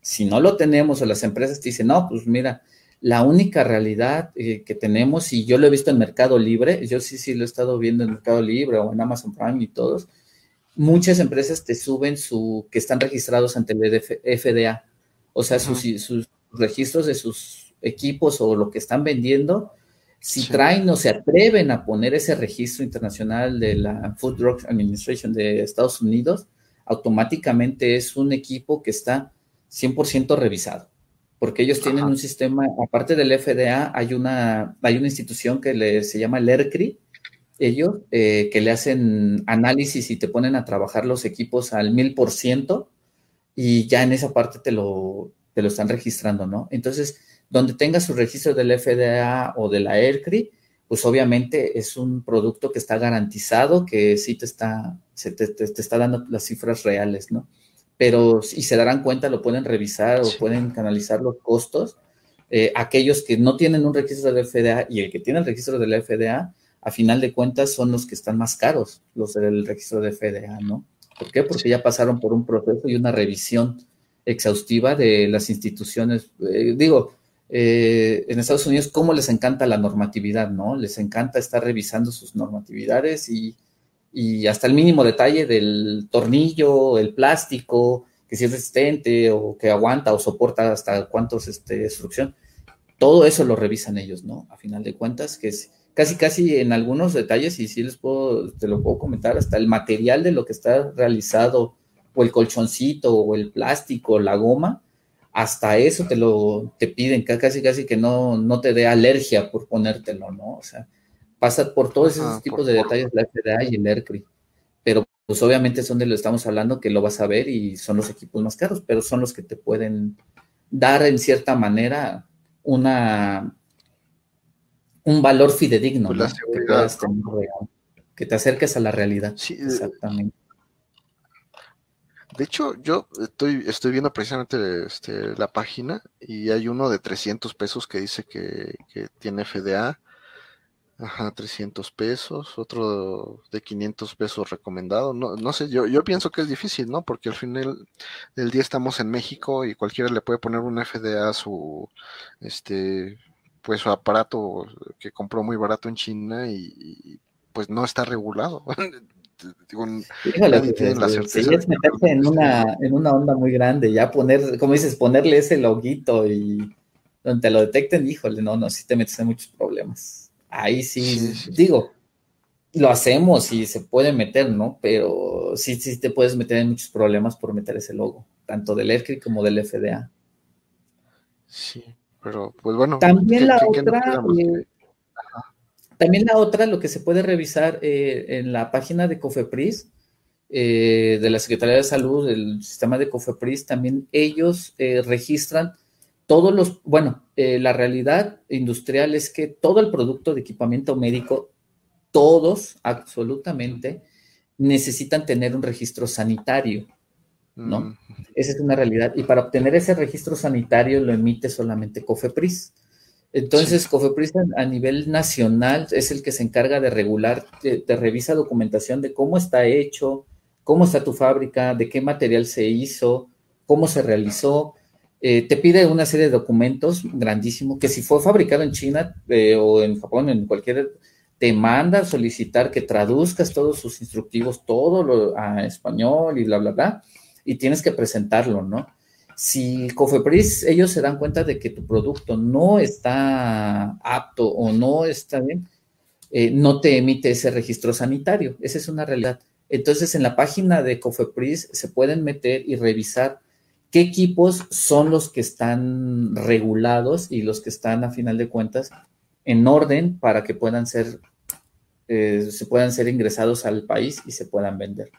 si no lo tenemos o las empresas te dicen, no, pues mira, la única realidad eh, que tenemos, y yo lo he visto en Mercado Libre, yo sí, sí lo he estado viendo en Mercado Libre o en Amazon Prime y todos, muchas empresas te suben su, que están registrados ante el FDA, o sea, sus, sus, registros de sus equipos o lo que están vendiendo, si traen o se atreven a poner ese registro internacional de la Food Drug Administration de Estados Unidos, automáticamente es un equipo que está 100% revisado, porque ellos tienen un sistema, aparte del FDA, hay una, hay una institución que se llama el ERCRI, ellos eh, que le hacen análisis y te ponen a trabajar los equipos al mil por ciento y ya en esa parte te lo, te lo están registrando, ¿no? Entonces, donde tengas su registro del FDA o de la ERCRI, pues obviamente es un producto que está garantizado, que sí te está, se te, está dando las cifras reales, ¿no? Pero si se darán cuenta, lo pueden revisar o pueden canalizar los costos. Eh, aquellos que no tienen un registro del FDA y el que tiene el registro del FDA, a final de cuentas son los que están más caros, los del registro de FDA, ¿no? ¿Por qué? Porque ya pasaron por un proceso y una revisión exhaustiva de las instituciones. Eh, digo, eh, en Estados Unidos, ¿cómo les encanta la normatividad, no? Les encanta estar revisando sus normatividades y, hasta el mínimo detalle del tornillo, el plástico, que si es resistente o que aguanta o soporta hasta cuántos este, destrucción. Todo eso lo revisan ellos, ¿no? A final de cuentas, que es casi, casi en algunos detalles, y sí les puedo, te lo puedo comentar, hasta el material de lo que está realizado, o el colchoncito, o el plástico, la goma, hasta eso te lo te piden, casi, casi que no, no te dé alergia por ponértelo, ¿no? O sea, pasa por todos esos tipos de detalles la FDA y el ERCRI. Pero pues obviamente son de lo que estamos hablando, que lo vas a ver y son los equipos más caros, pero son los que te pueden dar en cierta manera una un valor fidedigno, pues que, te acerques a la realidad. Sí, eh, Exactamente. De hecho, yo estoy, estoy viendo precisamente este, la página y hay uno de 300 pesos que dice que, tiene FDA. Ajá, 300 pesos, otro de 500 pesos recomendado. No, no sé, yo, yo pienso que es difícil, ¿no? Porque al final del día estamos en México y cualquiera le puede poner un FDA a su, este, pues su aparato que compró muy barato en China y pues no está regulado. digo, la certeza. es meterse en una, en una onda muy grande, ya poner, como dices, ponerle ese loguito y donde te lo detecten, híjole, no, no, sí te metes en muchos problemas. Ahí sí, digo, lo hacemos y se puede meter, ¿no? Pero sí, sí te puedes meter en muchos problemas por meter ese logo, tanto del ERCRI como del FDA. Sí, pero pues bueno. También la otra, también la otra, lo que se puede revisar eh, en la página de COFEPRIS, eh, de la Secretaría de Salud, del sistema de COFEPRIS, también ellos eh, registran todos los, bueno, la realidad industrial es que todo el producto de equipamiento médico, todos absolutamente, necesitan tener un registro sanitario, ¿no? Mm. Esa es una realidad. Y para obtener ese registro sanitario lo emite solamente COFEPRIS. Entonces, COFEPRIS a nivel nacional es el que se encarga de regular, te, revisa documentación de cómo está hecho, cómo está tu fábrica, de qué material se hizo, cómo se realizó. Eh, te pide una serie de documentos grandísimos que si fue fabricado en China eh, o en Japón, en cualquier, te manda solicitar que traduzcas todos sus instructivos, todo lo a español y bla, bla, bla, y tienes que presentarlo, ¿no? Si Cofepris, ellos se dan cuenta de que tu producto no está apto o no está bien, eh, no te emite ese registro sanitario. Esa es una realidad. Entonces, en la página de Cofepris se pueden meter y revisar qué equipos son los que están regulados y los que están, a final de cuentas, en orden para que puedan ser, eh, se puedan ser ingresados al país y se puedan vender.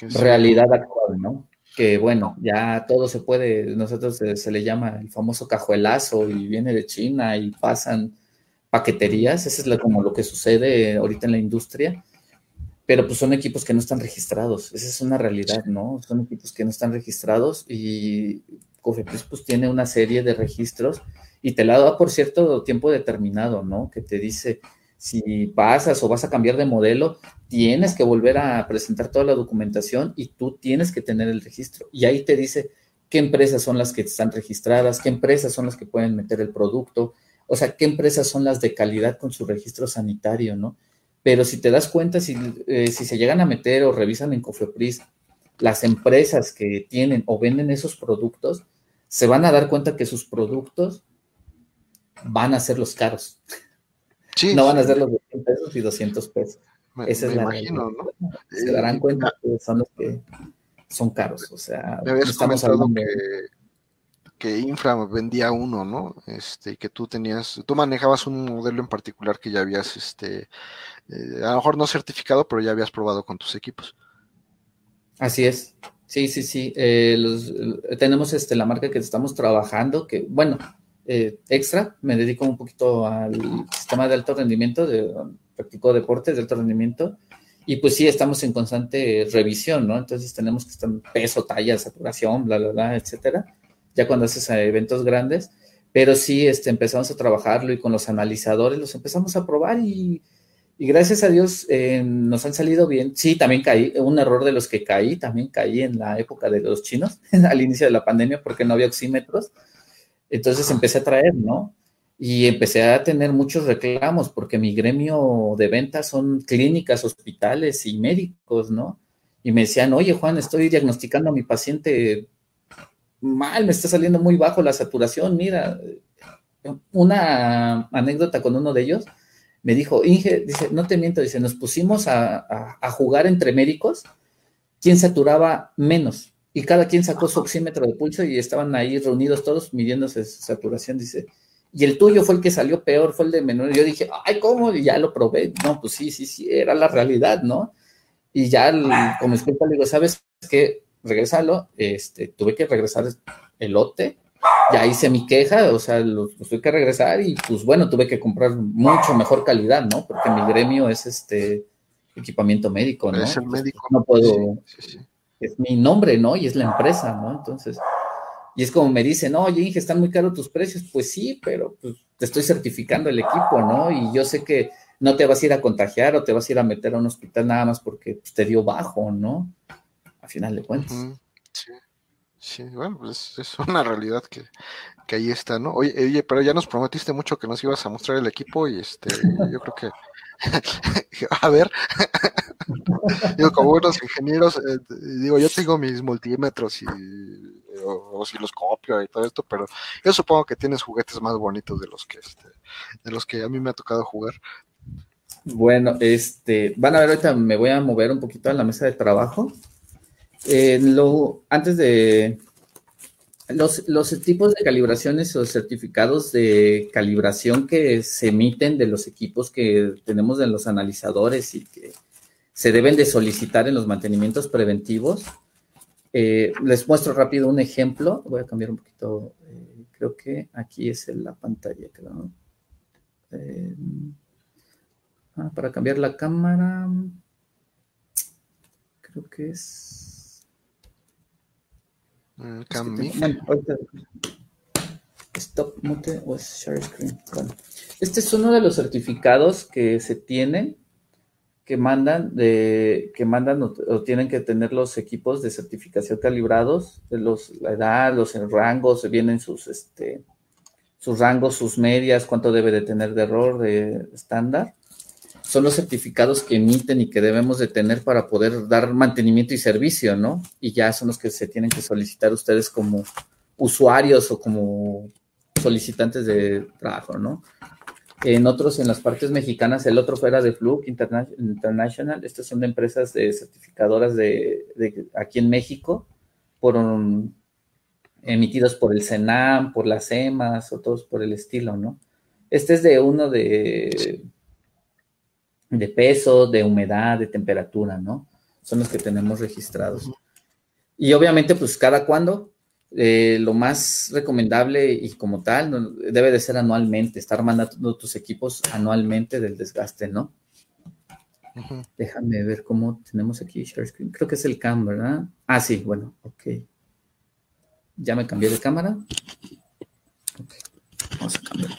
Realidad actual, ¿no? Que bueno, ya todo se puede, nosotros se, le llama el famoso cajuelazo y viene de China y pasan paqueterías, eso es como lo que sucede ahorita en la industria, pero pues son equipos que no están registrados, esa es una realidad, ¿no? Son equipos que no están registrados y Cofepris pues tiene una serie de registros y te la da por cierto tiempo determinado, ¿no? Que te dice, si pasas o vas a cambiar de modelo, tienes que volver a presentar toda la documentación y tú tienes que tener el registro. Y ahí te dice qué empresas son las que están registradas, qué empresas son las que pueden meter el producto, o sea, qué empresas son las de calidad con su registro sanitario, ¿no? Pero si te das cuenta, si, eh, se llegan a meter o revisan en Cofepris las empresas que tienen o venden esos productos, se van a dar cuenta que sus productos van a ser los caros no van a ser los de 100 pesos y 200 pesos. Esa es la imagino, ¿no? Se darán cuenta que son los que son caros. O sea, me habías estamos hablando que, que Infra vendía uno, ¿no? Este, y que tú tenías, tú manejabas un modelo en particular que ya habías, este, eh, a lo mejor no certificado, pero ya habías probado con tus equipos. Así es. Sí, sí, sí. Eh, tenemos este, la marca que estamos trabajando, que, bueno, eh, extra, me dedico un poquito al sistema de alto rendimiento, de, practico deportes de alto rendimiento, y pues sí, estamos en constante revisión, ¿no? Entonces tenemos que estar en peso, talla, saturación, bla, bla, bla, etcétera, ya cuando haces eventos grandes, pero sí este, empezamos a trabajarlo y con los analizadores los empezamos a probar y, y gracias a Dios eh, nos han salido bien. Sí, también caí, un error de los que caí, también caí en la época de los chinos, al inicio de la pandemia, porque no había oxímetros entonces empecé a traer, ¿no? Y empecé a tener muchos reclamos porque mi gremio de ventas son clínicas, hospitales y médicos, ¿no? Y me decían, oye Juan, estoy diagnosticando a mi paciente mal, me está saliendo muy bajo la saturación, mira, una anécdota con uno de ellos, me dijo, Inge, dice, no te miento, dice, nos pusimos a, a jugar entre médicos, quién saturaba menos y cada quien sacó su oxímetro de pulso y estaban ahí reunidos todos midiéndose su saturación, dice. Y el tuyo fue el que salió peor, fue el de menor. yo dije, ay, ¿cómo? Y ya lo probé. No, pues sí, sí, sí, era la realidad, ¿no? Y ya, como explica, le digo, ¿sabes qué? Regresalo. Este, tuve que regresar el lote ya hice mi queja, o sea, los, tuve que regresar y pues bueno, tuve que comprar mucho mejor calidad, ¿no? Porque mi gremio es este equipamiento médico, ¿no? Es el médico. No puedo, es mi nombre, ¿no? Y es la empresa, ¿no? Entonces, y es como me dicen, oye, Inge, están muy caros tus precios. Pues sí, pero pues, te estoy certificando el equipo, ¿no? Y yo sé que no te vas a ir a contagiar o te vas a ir a meter a un hospital nada más porque pues, te dio bajo, ¿no? A final de cuentas. Sí, sí, bueno, pues es una realidad que, que ahí está, ¿no? Oye, oye, pero ya nos prometiste mucho que nos ibas a mostrar el equipo y este, yo creo que a ver, digo, como buenos ingenieros, eh, digo, yo tengo mis multímetros y o, si los copio y todo esto, pero yo supongo que tienes juguetes más bonitos de los que este, de los que a mí me ha tocado jugar. Bueno, este, van a ver ahorita me voy a mover un poquito a la mesa de trabajo. Eh, lo, antes de los, los, tipos de calibraciones o certificados de calibración que se emiten de los equipos que tenemos en los analizadores y que se deben de solicitar en los mantenimientos preventivos. Eh, les muestro rápido un ejemplo. Voy a cambiar un poquito. Eh, creo que aquí es en la pantalla, creo. Eh, ah, para cambiar la cámara. Creo que es. Mm, Cambio. Stop mute o share screen. este es uno de los certificados que se tienen, que mandan de, que mandan o, tienen que tener los equipos de certificación calibrados, los, la edad, los rangos, vienen sus, este, sus rangos, sus medias, cuánto debe de tener de error de estándar son los certificados que emiten y que debemos de tener para poder dar mantenimiento y servicio, ¿no? Y ya son los que se tienen que solicitar ustedes como usuarios o como solicitantes de trabajo, ¿no? En otros, en las partes mexicanas, el otro fuera de Fluke International, estas son de empresas de certificadoras de, aquí en México, por emitidos por el CENAM, por las EMAS o todos por el estilo, ¿no? Este es de uno de de peso, de humedad, de temperatura, ¿no? Son los que tenemos registrados. Y obviamente, pues cada cuando, eh, lo más recomendable y como tal, debe de ser anualmente, estar mandando tus equipos anualmente del desgaste, ¿no? Déjame ver cómo tenemos aquí share screen. Creo que es el cam, ¿verdad? Ah, sí, bueno, ok. Ya me cambié de cámara. Ok, vamos a cambiar.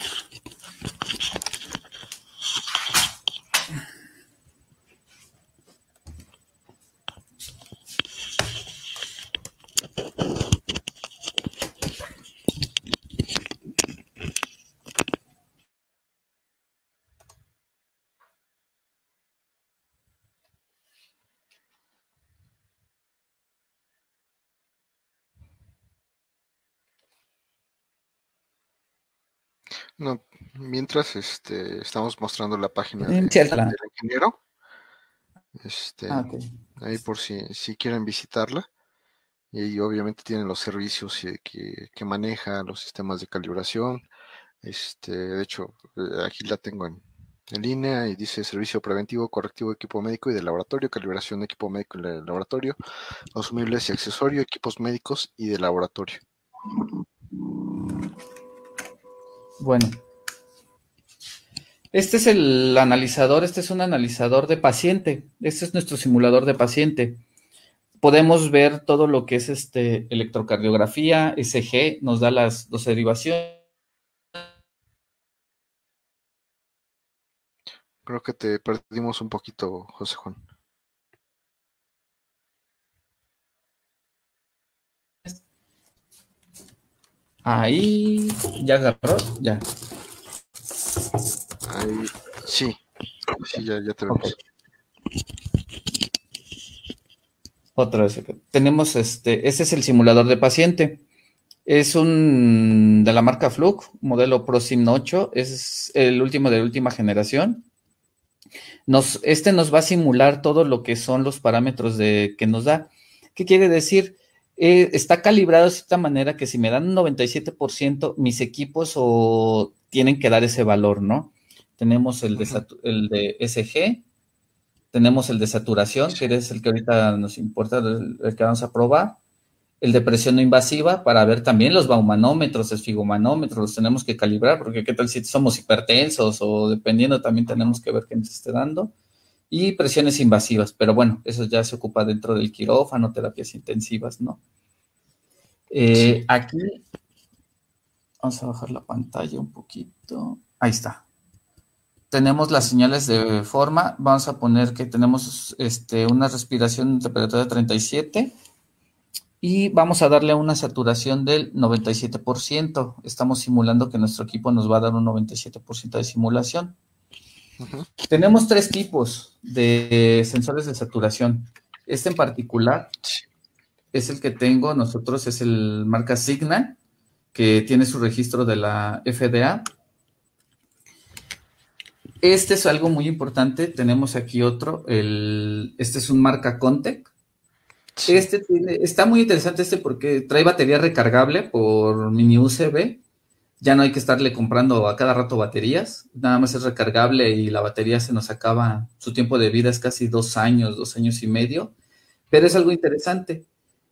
No, mientras este, estamos mostrando la página del ingeniero. Este, ah, Ahí por si, si quieren visitarla. Y obviamente tienen los servicios que, que maneja, los sistemas de calibración. Este, de hecho, eh, aquí la tengo en, en línea y dice servicio preventivo, correctivo, equipo médico y de laboratorio, calibración de equipo médico y de laboratorio, consumibles y accesorios, equipos médicos y de laboratorio. Bueno. Este es el analizador, este es un analizador de paciente. Este es nuestro simulador de paciente. Podemos ver todo lo que es este electrocardiografía, SG, nos da las dos derivaciones. Creo que te perdimos un poquito, José Juan. Ahí, ya agarró, ya. Ahí, sí, sí, ya, ya te vemos. Otra vez Tenemos este, este es el simulador de paciente. Es un de la marca Fluke, modelo ProSim 8, es el último de la última generación. Nos, este nos va a simular todo lo que son los parámetros de, que nos da. ¿Qué quiere decir? Eh, está calibrado de cierta manera que si me dan un 97%, mis equipos o tienen que dar ese valor, ¿no? Tenemos el de, el de SG, tenemos el de saturación, que es el que ahorita nos importa, el, que vamos a probar, el de presión no invasiva para ver también los baumanómetros, esfigomanómetros, los tenemos que calibrar, porque qué tal si somos hipertensos o dependiendo también tenemos que ver qué nos esté dando. Y presiones invasivas, pero bueno, eso ya se ocupa dentro del quirófano, terapias intensivas, ¿no? Eh, aquí, vamos a bajar la pantalla un poquito. Ahí está. Tenemos las señales de forma. Vamos a poner que tenemos este, una respiración de temperatura de 37 y vamos a darle una saturación del 97%. Estamos simulando que nuestro equipo nos va a dar un 97% de simulación. Tenemos tres tipos de sensores de saturación. Este en particular es el que tengo nosotros, es el marca Signal, que tiene su registro de la FDA. Este es algo muy importante. Tenemos aquí otro. El, este es un marca Contec este está muy interesante este porque trae batería recargable por mini USB. Ya no hay que estarle comprando a cada rato baterías. Nada más es recargable y la batería se nos acaba. Su tiempo de vida es casi dos años, dos años y medio. Pero es algo interesante.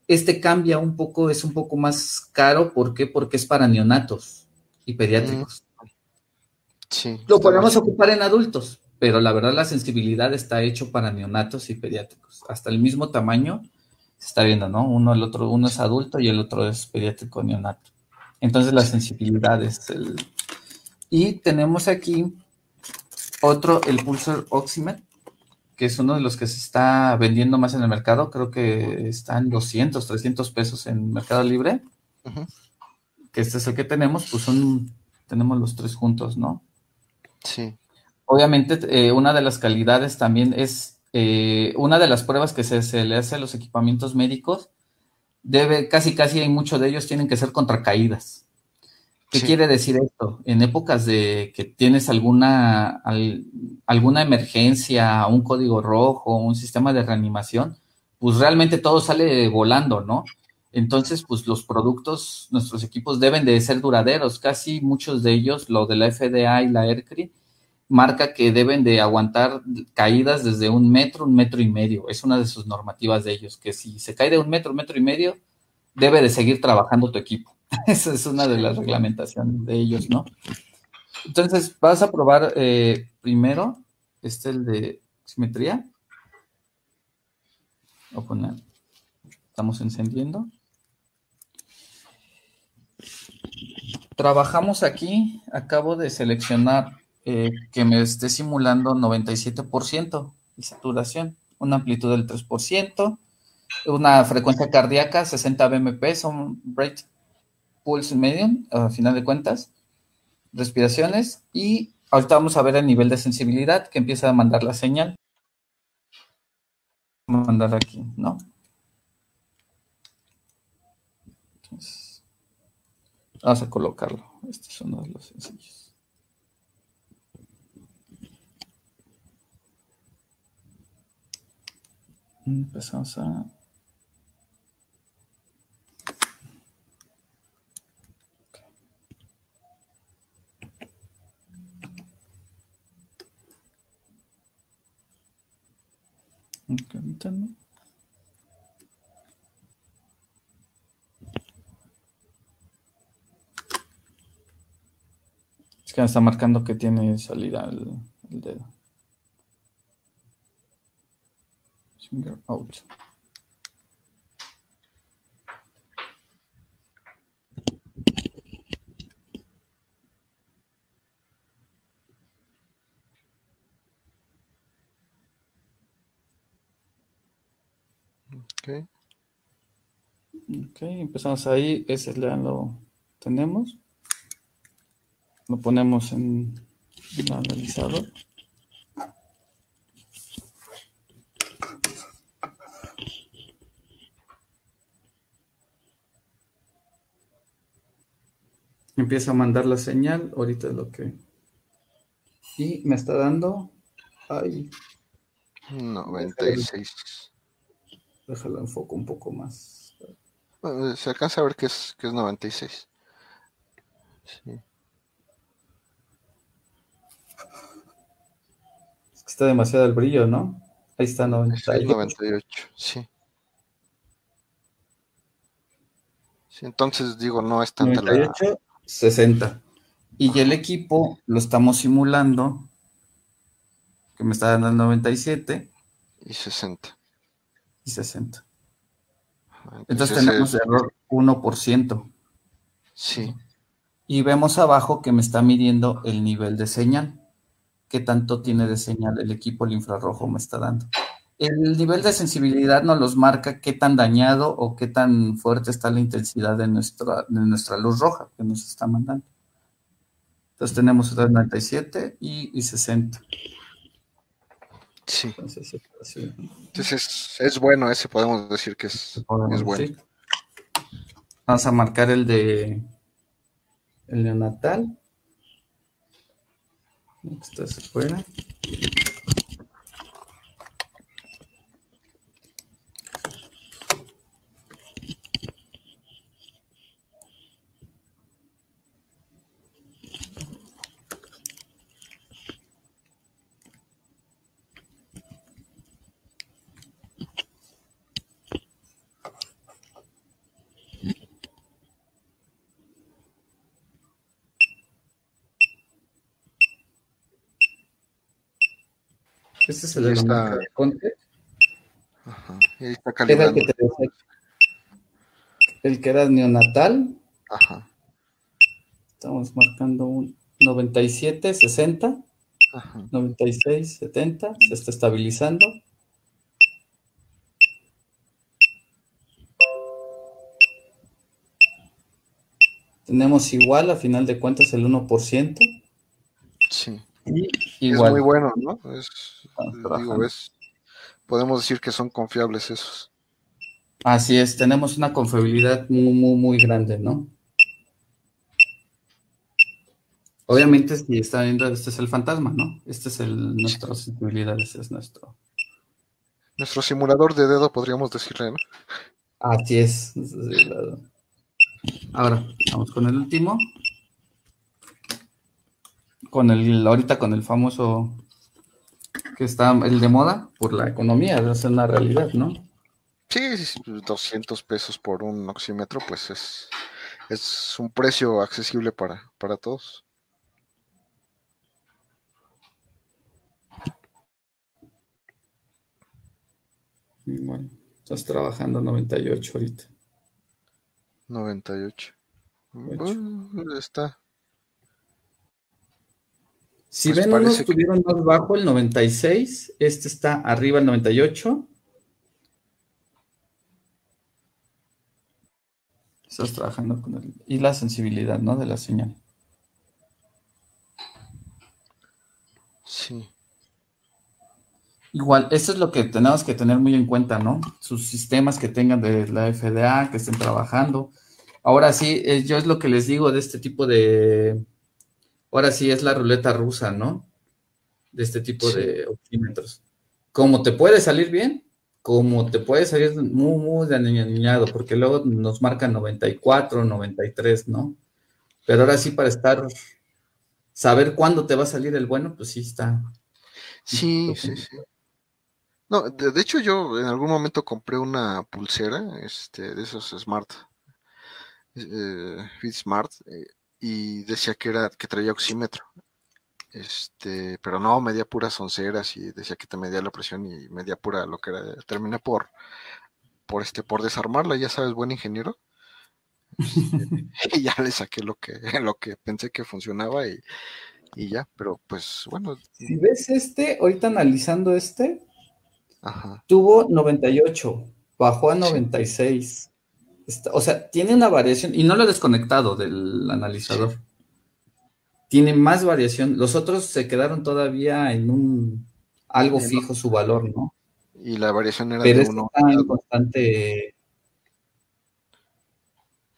Este cambia un poco, es un poco más caro. ¿Por qué? Porque es para neonatos y pediátricos. Sí, Lo podemos ocupar en adultos, pero la verdad la sensibilidad está hecho para neonatos y pediátricos. Hasta el mismo tamaño se está viendo, ¿no? Uno, el otro, uno es adulto y el otro es pediátrico neonato. Entonces la sensibilidad es el... Y tenemos aquí otro, el Pulsar Oximet, que es uno de los que se está vendiendo más en el mercado. Creo que está en 200, 300 pesos en Mercado Libre. Que este es el que tenemos, pues son, tenemos los tres juntos, ¿no? Sí. Obviamente, eh, una de las calidades también es eh, una de las pruebas que se, le hace a los equipamientos médicos, debe, casi casi hay muchos de ellos tienen que ser contra caídas. ¿Qué quiere decir esto? En épocas de que tienes alguna, alguna emergencia, un código rojo, un sistema de reanimación, pues realmente todo sale volando, ¿no? Entonces, pues los productos, nuestros equipos deben de ser duraderos. Casi muchos de ellos, lo de la FDA y la ERCRI, marca que deben de aguantar caídas desde un metro, un metro y medio. Es una de sus normativas de ellos, que si se cae de un metro, metro y medio, debe de seguir trabajando tu equipo. Esa es una de las reglamentaciones de ellos, ¿no? Entonces, vas a probar eh, primero, este el de simetría. A poner, estamos encendiendo. Trabajamos aquí, acabo de seleccionar eh, que me esté simulando 97% de saturación, una amplitud del 3%, una frecuencia cardíaca 60 BMP, son rate pulse medium, a final de cuentas, respiraciones, y ahorita vamos a ver el nivel de sensibilidad que empieza a mandar la señal. Vamos a mandar aquí, ¿no? vamos a colocarlo. Este es uno de los sencillos. Empezamos a... Es que está marcando que tiene salida el dedo. Finger out. Okay. Ok, empezamos ahí, ese ya lo tenemos. Lo ponemos en el analizador. Empieza a mandar la señal, ahorita es lo que... Y me está dando... Ay. 96. Déjalo enfoco un poco más. Se alcanza a ver que es, que es 96. Sí. está demasiado el brillo, ¿no? Ahí está 98. 98, sí. entonces digo, no es tanta 98, la... 60. Y el equipo lo estamos simulando, que me está dando el 97. Y 60. Y 60. Entonces, tenemos error 1%. Sí. Y vemos abajo que me está midiendo el nivel de señal. ¿Qué tanto tiene de señal el equipo el infrarrojo me está dando? El nivel de sensibilidad nos los marca qué tan dañado o qué tan fuerte está la intensidad de nuestra, de nuestra luz roja que nos está mandando. Entonces tenemos 97 y, y 60. Sí. Entonces, es, bueno, ese podemos decir que es, bueno. Vamos a marcar el de el neonatal. Esta se fuera. Este es el de está... Conte. Ajá. Y ahí está calibrando. el, que te el que era neonatal. Ajá. Estamos marcando un 97, 60. Ajá. 96, 70. Se está estabilizando. Tenemos igual, a final de cuentas, el 1%. Sí. Es muy bueno, ¿no? podemos decir que son confiables esos. Así es, tenemos una confiabilidad muy, muy, muy grande, ¿no? Obviamente, si están viendo, este es el fantasma, ¿no? Este es el, nuestra sensibilidad, este es nuestro. Nuestro simulador de dedo, podríamos decirle, ¿no? Así es. Ahora, vamos con el último con el, ahorita con el famoso que está el de moda por la economía, es una realidad, ¿no? Sí, 200 pesos por un oxímetro, pues es, es un precio accesible para, para todos. Bueno, estás trabajando 98 ahorita. 98. está, si pues ven, unos estuvieron más bajo el 96, este está arriba el 98. Estás trabajando con el... Y la sensibilidad, ¿no? De la señal. Sí. Igual, eso es lo que tenemos que tener muy en cuenta, ¿no? Sus sistemas que tengan de la FDA, que estén trabajando. Ahora sí, eh, yo es lo que les digo de este tipo de, ahora sí es la ruleta rusa, ¿no? De este tipo de oxímetros. Como te puede salir bien, como te puede salir muy, muy aniñado, porque luego nos marcan 94, 93, ¿no? Pero ahora sí, para estar, saber cuándo te va a salir el bueno, pues sí está. Sí, sí, sí. No, de, hecho yo en algún momento compré una pulsera, este, de esos Smart, eh, Fit Smart, eh, y decía que era que traía oxímetro. Este, pero no, medía puras onceras y decía que te medía la presión y medía pura lo que era. Terminé por por este por desarmarla, ya sabes, buen ingeniero. y ya le saqué lo que lo que pensé que funcionaba y, y ya, pero pues bueno. Si ves este, ahorita analizando este, tuvo 98, bajó a 96 o sea, tiene una variación, y no lo he desconectado del analizador. Tiene más variación. Los otros se quedaron todavía en un algo fijo su valor, ¿no? Y la variación era Pero de uno. Está en constante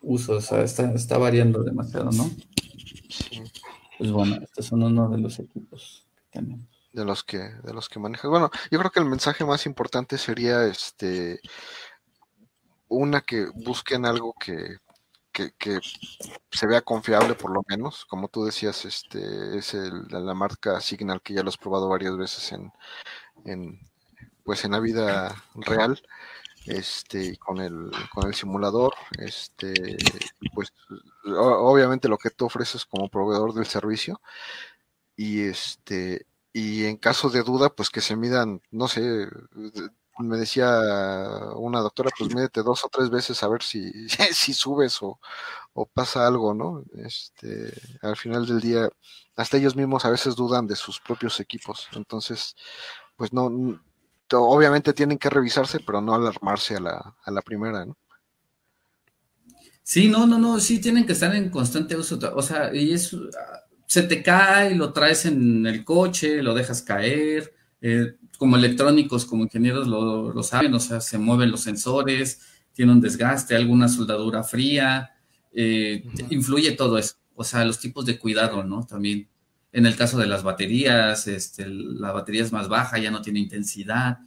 uso, o sea, está, variando demasiado, ¿no? Sí. Pues bueno, estos son uno de los equipos que tenemos. De los que, de los que manejas. Bueno, yo creo que el mensaje más importante sería este una que busquen algo que, se vea confiable por lo menos, como tú decías, este es el, la marca Signal que ya lo has probado varias veces en, en pues en la vida real este, con el, con el simulador, este, pues obviamente lo que tú ofreces como proveedor del servicio, y este, y en caso de duda, pues que se midan, no sé, me decía una doctora, pues mídete dos o tres veces a ver si, si subes o, o pasa algo, ¿no? Este, al final del día, hasta ellos mismos a veces dudan de sus propios equipos, entonces, pues no, obviamente tienen que revisarse, pero no alarmarse a la, a la primera, ¿no? Sí, no, no, no, sí tienen que estar en constante uso, o sea, y es, se te cae, lo traes en el coche, lo dejas caer, eh, como electrónicos, como ingenieros lo, saben, o sea, se mueven los sensores, tiene un desgaste, alguna soldadura fría, eh, influye todo eso, o sea, los tipos de cuidado, ¿no? También en el caso de las baterías, este, la batería es más baja, ya no tiene intensidad.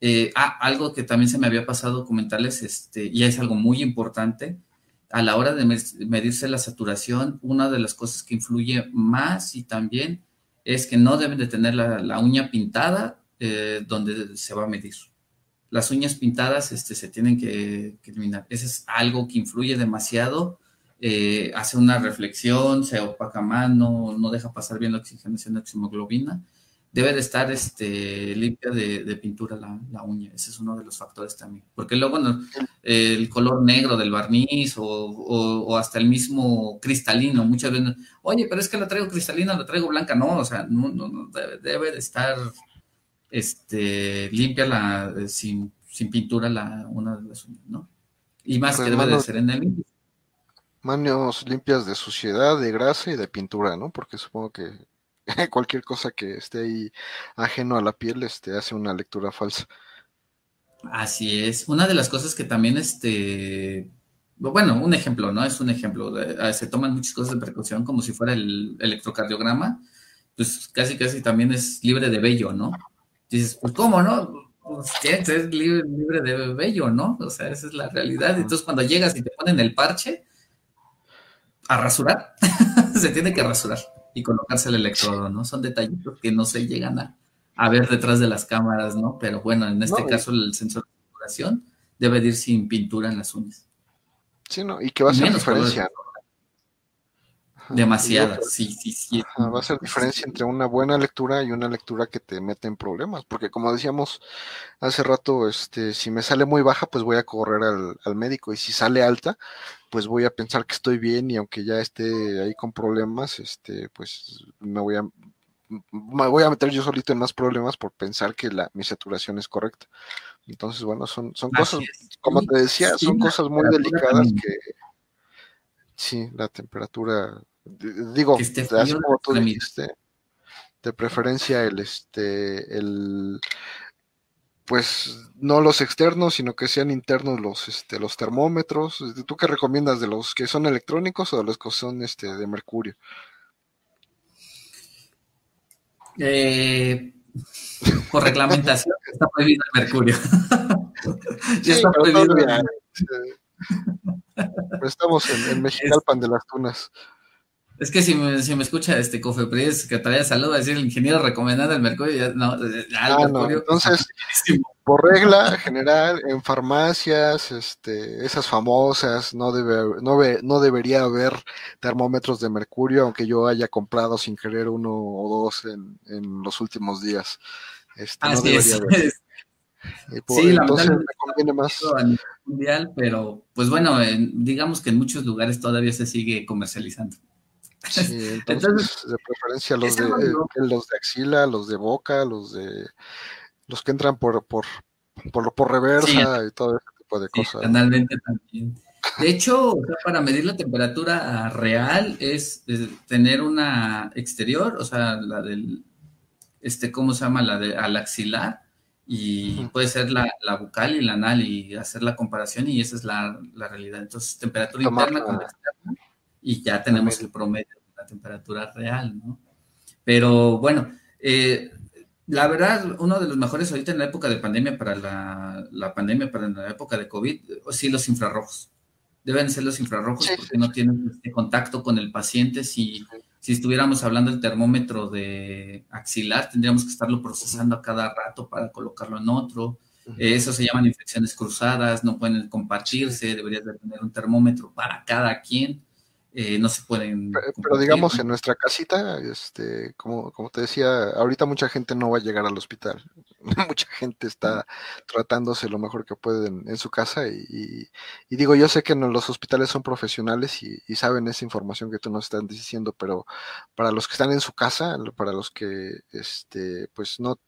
Eh, ah, algo que también se me había pasado comentarles, este, y es algo muy importante, a la hora de medirse la saturación, una de las cosas que influye más y también es que no deben de tener la, uña pintada eh, donde se va a medir. Las uñas pintadas este, se tienen que, que eliminar. Eso es algo que influye demasiado eh, hace una reflexión, se opaca más, no, deja pasar bien la oxigenación de oximoglobina. Debe de estar este, limpia de, pintura la, uña, ese es uno de los factores también. Porque luego el color negro del barniz o, hasta el mismo cristalino, muchas veces, oye, pero es que la traigo cristalina, la traigo blanca, no, o sea, no, no, debe, de estar este, limpia la, sin, pintura la, una de las uñas, ¿no? Y más que debe de ser en el índice manos limpias de suciedad, de grasa y de pintura, ¿no? Porque supongo que cualquier cosa que esté ahí ajeno a la piel este, hace una lectura falsa. Así es. Una de las cosas que también, este, bueno, un ejemplo, ¿no? Es un ejemplo. Ah, se toman muchas cosas de precaución como si fuera el electrocardiograma, pues casi casi también es libre de vello, ¿no? Dices, pues ¿cómo, no? Pues es libre, libre de vello, ¿no? O sea, esa es la realidad. Entonces cuando llegas y te ponen el parche, a rasurar, se tiene que rasurar y colocarse el electrodo, ¿no? Son detallitos que no se llegan a, ver detrás de las cámaras, ¿no? Pero bueno, en este caso el sensor de saturación debe ir sin pintura en las uñas. Sí, ¿no? Y que va a ser diferencia, ¿no? Demasiada, sí, sí, sí. va a ser diferencia entre una buena lectura y una lectura que te mete en problemas, porque como decíamos hace rato, este, si me sale muy baja, pues voy a correr al, al médico, y si sale alta, pues voy a pensar que estoy bien y aunque ya esté ahí con problemas, este, pues me voy a me voy a meter yo solito en más problemas por pensar que la, mi saturación es correcta. Entonces, bueno, son, son cosas, como te decía, son cosas muy delicadas que sí, la temperatura, digo, como tú dijiste, de preferencia el este el pues no los externos, sino que sean internos los, este, los termómetros. ¿Tú qué recomiendas de los que son electrónicos o de los que son este, de mercurio? Eh, por reglamentación está prohibido el mercurio. ya está prohibido. estamos en, en Mexicalpan de las Tunas. Es que si me, si me escucha este Cofepris, que traía salud, a decir el ingeniero recomendando el mercurio, ya, no, ah, no, entonces, por regla general, en farmacias, este, esas famosas, no debe, no, no debería haber termómetros de mercurio, aunque yo haya comprado sin querer uno o dos en, en los últimos días. Este, no debería Haber. sí, entonces me conviene más. A nivel mundial, pero pues bueno, digamos que en muchos lugares todavía se sigue comercializando. Sí, entonces, de preferencia los de, eh, los de axila, los de boca, los de los que entran por por, por, por reversa y todo ese tipo de cosas. Canalmente también. De hecho, para medir la temperatura real es, tener una exterior, o sea, la del, este, ¿cómo se llama? La de al axilar, y puede ser la, la, bucal y la anal, y hacer la comparación, y esa es la, la realidad. Entonces, temperatura interna con externa, y ya tenemos el promedio de la temperatura real, ¿no? Pero bueno, eh, la verdad, uno de los mejores ahorita en la época de pandemia para la, pandemia, para la época de COVID, sí los infrarrojos. Deben ser los infrarrojos porque no tienen este contacto con el paciente. Si, si estuviéramos hablando del termómetro de axilar, tendríamos que estarlo procesando a cada rato para colocarlo en otro. eso se llaman infecciones cruzadas, no pueden compartirse, deberías de tener un termómetro para cada quien. Eh, no se pueden. Pero, digamos, en nuestra casita, este, como, como te decía, ahorita mucha gente no va a llegar al hospital. mucha gente está tratándose lo mejor que pueden en su casa. Y, digo, yo sé que los hospitales son profesionales y, saben esa información que tú nos estás diciendo, pero para los que están en su casa, para los que, este, pues no,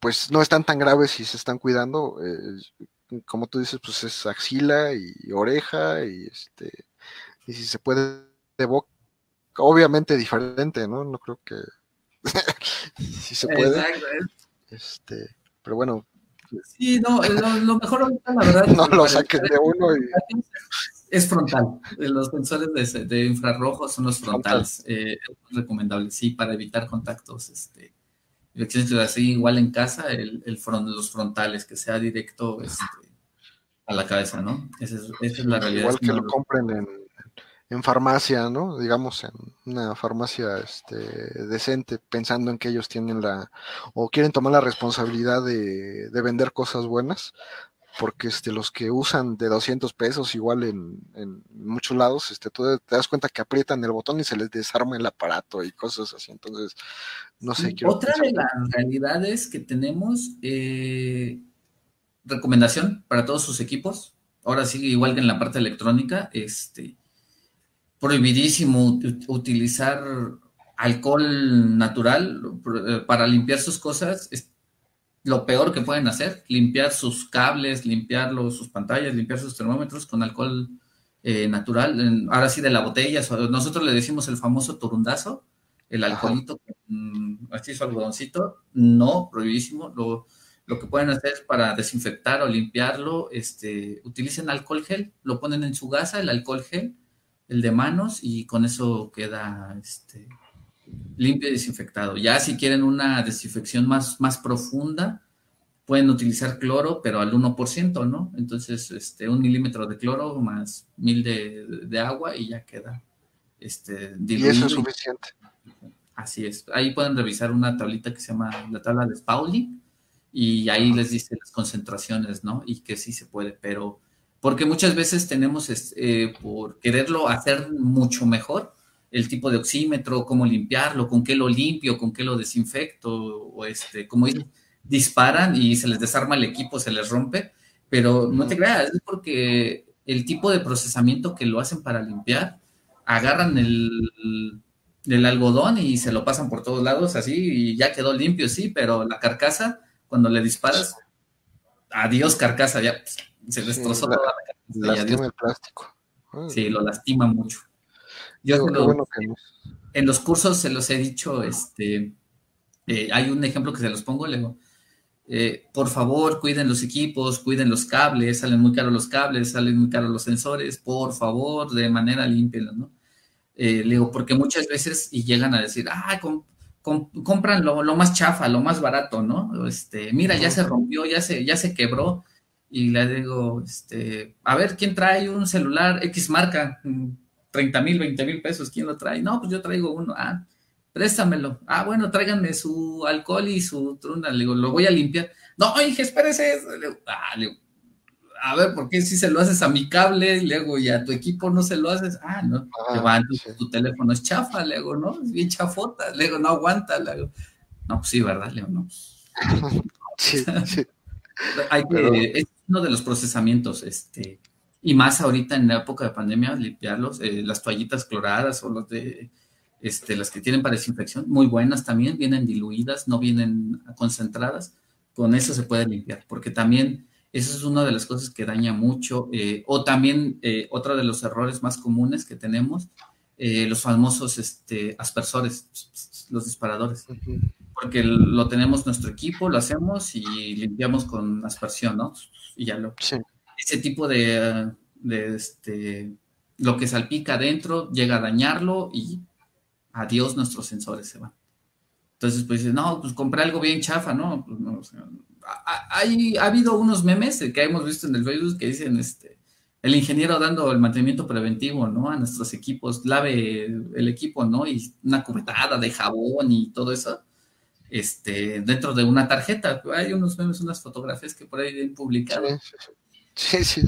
pues no están tan graves y se están cuidando, eh, como tú dices, pues es axila y oreja y este y si se puede de boca, obviamente diferente, ¿no? No creo que si se puede. Este, pero bueno. Sí, no, lo, mejor ahorita, la verdad. no lo saquen de uno y... Es frontal. Los sensores de, de infrarrojos son los frontales. Eh, es recomendable, sí, para evitar contactos. Este, así, igual en casa, el, el front, los frontales, que sea directo este, a la cabeza, ¿no? Esa es, esa es la realidad. Igual que lo compren en en farmacia, ¿no? Digamos, en una farmacia este, decente, pensando en que ellos tienen la, o quieren tomar la responsabilidad de, de vender cosas buenas, porque este, los que usan de 200 pesos igual en, en muchos lados, este, tú te das cuenta que aprietan el botón y se les desarma el aparato y cosas así, entonces, no sé. Otra de las realidades que tenemos, eh, recomendación para todos sus equipos, ahora sí, igual que en la parte electrónica, este, prohibidísimo utilizar alcohol natural eh, para limpiar sus cosas. Es lo peor que pueden hacer, limpiar sus cables, limpiar sus pantallas, limpiar sus termómetros con alcohol eh, natural. Ahora sí, de la botella. Nosotros le decimos el famoso turundazo, el alcoholito, así su algodoncito. No, prohibidísimo. Lo, lo que pueden hacer para desinfectar o limpiarlo, este, utilicen alcohol gel, lo ponen en su gasa, el alcohol gel, el de manos y con eso queda este, limpio y desinfectado. Ya si quieren una desinfección más, más profunda, pueden utilizar cloro, pero al 1%, ¿no? Entonces, este, un milímetro de cloro más mil de, agua y ya queda este, Y eso es suficiente. Así es. Ahí pueden revisar una tablita que se llama la tabla de Pauli y ahí les dice las concentraciones, ¿no? Y que sí se puede, pero porque muchas veces tenemos, eh, por quererlo hacer mucho mejor, el tipo de oxímetro, cómo limpiarlo, con qué lo limpio, con qué lo desinfecto, o este, como disparan y se les desarma el equipo, se les rompe, pero no te creas, es porque el tipo de procesamiento que lo hacen para limpiar, agarran el, el algodón y se lo pasan por todos lados así y ya quedó limpio, sí, pero la carcasa, cuando le disparas, adiós carcasa, ya se destrozó toda la. Lastima el plástico. Sí, lo lastima mucho. Yo en los cursos se los he dicho, este, eh, hay un ejemplo que se los pongo, le digo, eh, por favor, cuiden los equipos, cuiden los cables, salen muy caros los cables, salen muy caros los sensores, por favor, de manera limpia, ¿no? Eh, le digo, porque muchas veces y llegan a decir, ah, compran lo, lo, más chafa, lo más barato, ¿no? Este, mira, ya se rompió, ya se, ya se quebró, y le digo, este, a ver, ¿quién trae un celular X marca? 30 mil, 20 mil pesos, ¿quién lo trae? No, pues yo traigo uno. Ah, préstamelo. Ah, bueno, tráiganme su alcohol y su truna. Le digo, lo voy a limpiar. No, dije, espérese. Le digo, ah, le digo, a ver, ¿por qué si se lo haces a mi cable? Le digo, y a tu equipo no se lo haces. Ah, no, ah, tu, teléfono es chafa, le digo, ¿no? Es bien chafota. Le digo, no aguanta. Le digo, no, pues sí, ¿verdad? Le digo, no. sí, sí. Hay que, es uno de los procesamientos, este, y más ahorita en la época de pandemia, limpiarlos, eh, las toallitas cloradas o los de, este, las que tienen para desinfección, muy buenas también, vienen diluidas, no vienen concentradas, con eso se puede limpiar, porque también eso es una de las cosas que daña mucho, eh, o también eh, otro de los errores más comunes que tenemos, los famosos este, aspersores, los disparadores porque lo tenemos nuestro equipo, lo hacemos y limpiamos con aspersión, ¿no? Y ya lo. Ese tipo de, de, este, lo que salpica adentro llega a dañarlo y adiós nuestros sensores se van. Entonces, pues no, pues compré algo bien chafa, ¿no? Pues, no hay, ha habido unos memes que hemos visto en el Facebook que dicen, este, el ingeniero dando el mantenimiento preventivo, ¿no? A nuestros equipos, lave el equipo, ¿no? Y una cubetada de jabón y todo eso este, dentro de una tarjeta. Hay unos memes, unas fotografías que por ahí han publicado. Sí, sí.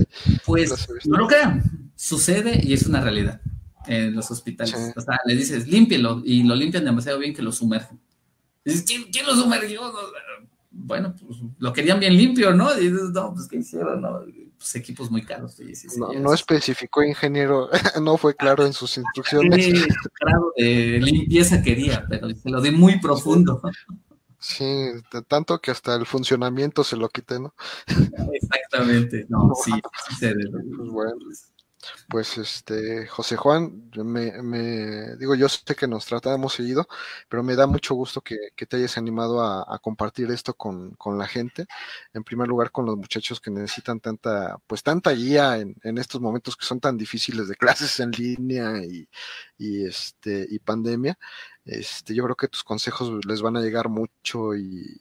Pues no lo crean, sucede y es una realidad en los hospitales. O sea, le dices, límpielo y lo limpian demasiado bien que lo sumergen. Dices, ¿quién, lo sumergió? Bueno, pues lo querían bien limpio, ¿no? Y dices, no, pues ¿qué hicieron? No? Pues equipos muy caros. no, especificó ingeniero, no fue claro en sus instrucciones. Sí, claro, de limpieza quería, pero se lo di muy profundo. Sí, tanto que hasta el funcionamiento se lo quité, ¿no? Exactamente, no, sí, sí Pues bueno pues este, José Juan, me, digo, yo sé que nos tratamos seguido, pero me da mucho gusto que, te hayas animado a, compartir esto con, la gente. En primer lugar, con los muchachos que necesitan tanta, pues tanta guía en, estos momentos que son tan difíciles de clases en línea y, y este, y pandemia. Este, yo creo que tus consejos les van a llegar mucho y,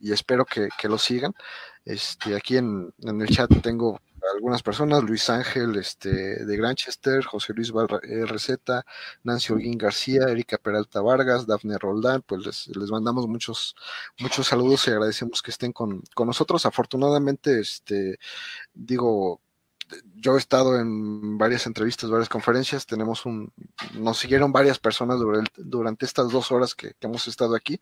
espero que, que, lo sigan. Este, aquí en, en el chat tengo algunas personas, Luis Ángel este, de Granchester, José Luis RZ, Nancy Holguín García, Erika Peralta Vargas, Dafne Roldán, pues les, mandamos muchos, muchos saludos y agradecemos que estén con, con nosotros. Afortunadamente, este, digo, yo he estado en varias entrevistas, varias conferencias, tenemos un, nos siguieron varias personas durante, estas dos horas que, hemos estado aquí,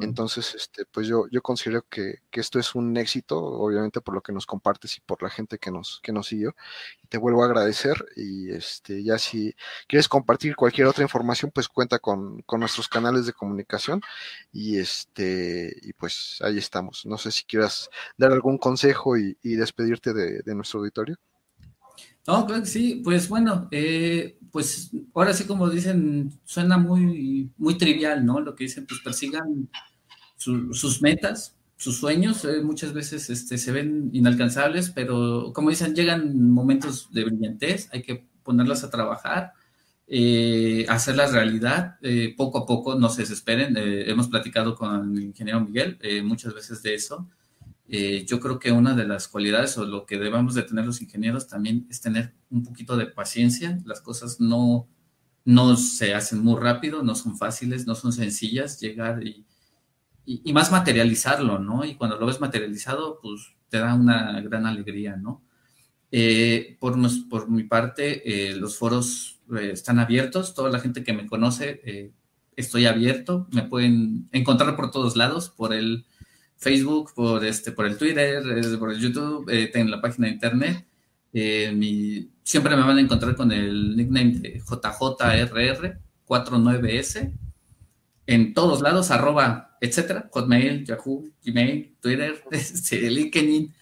entonces, este, pues yo, yo considero que, esto es un éxito, obviamente por lo que nos compartes y por la gente que nos, que nos siguió, te vuelvo a agradecer y este, ya si quieres compartir cualquier otra información, pues cuenta con, nuestros canales de comunicación y este, y pues ahí estamos, no sé si quieras dar algún consejo y, despedirte de nuestro auditorio. No, claro que sí. Pues bueno, eh, pues ahora sí como dicen, suena muy, muy trivial, ¿no? Lo que dicen, pues persigan sus metas, sus sueños, eh, muchas veces este, se ven inalcanzables, pero como dicen, llegan momentos de brillantez, hay que ponerlas a trabajar, eh, hacerlas realidad, poco a poco, no se desesperen. hemos platicado con el ingeniero Miguel muchas veces de eso eh, yo creo que una de las cualidades o lo que debemos de tener los ingenieros también es tener un poquito de paciencia. Las cosas no, no se hacen muy rápido, no son fáciles, no son sencillas llegar y, y, más materializarlo, ¿no? Y cuando lo ves materializado, pues te da una gran alegría, ¿no? Eh, por, por mi parte, eh, los foros están abiertos, toda la gente que me conoce, estoy abierto, me pueden encontrar por todos lados, por el Facebook, por, este, por el Twitter, por el YouTube, eh, tengo la página de internet. Eh, siempre me van a encontrar con el nickname de JJRR49S. En todos lados, arroba, etcétera, Hotmail, Yahoo, Gmail, Twitter, este, LinkedIn.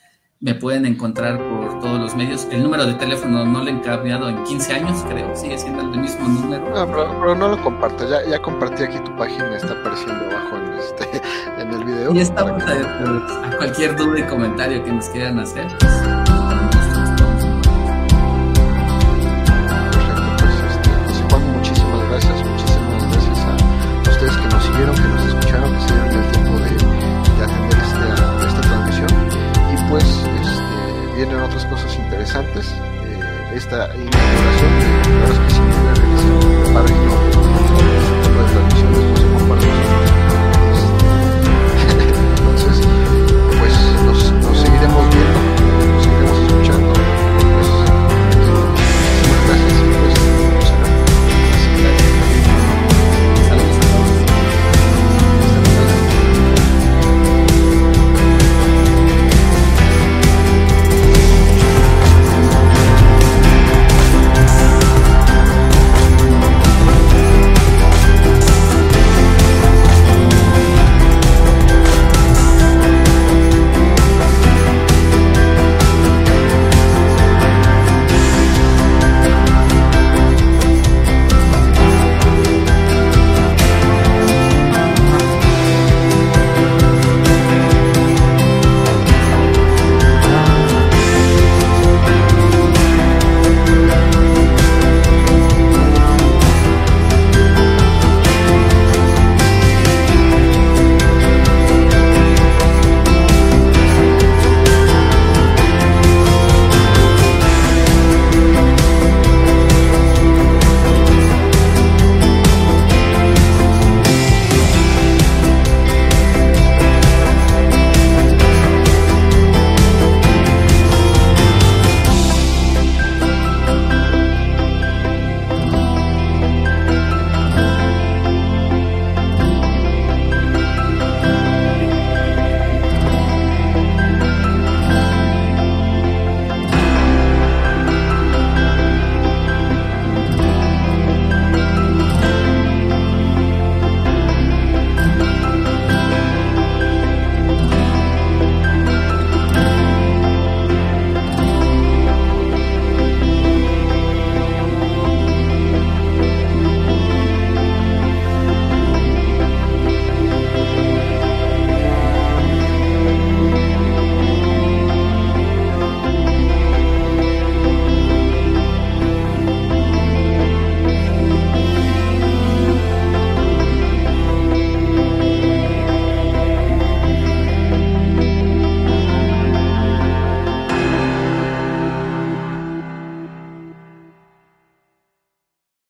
Me pueden encontrar por todos los medios. El número de teléfono no lo he cambiado en 15 años, creo. Sigue siendo el mismo número. No, pero, no lo comparto. Ya, ya compartí aquí tu página, está apareciendo abajo en este en el video. Y estamos a, cualquier duda y comentario que nos quieran hacer. muchísimas gracias, muchísimas gracias a ustedes que nos siguieron, que nos escucharon, que se dieron el tiempo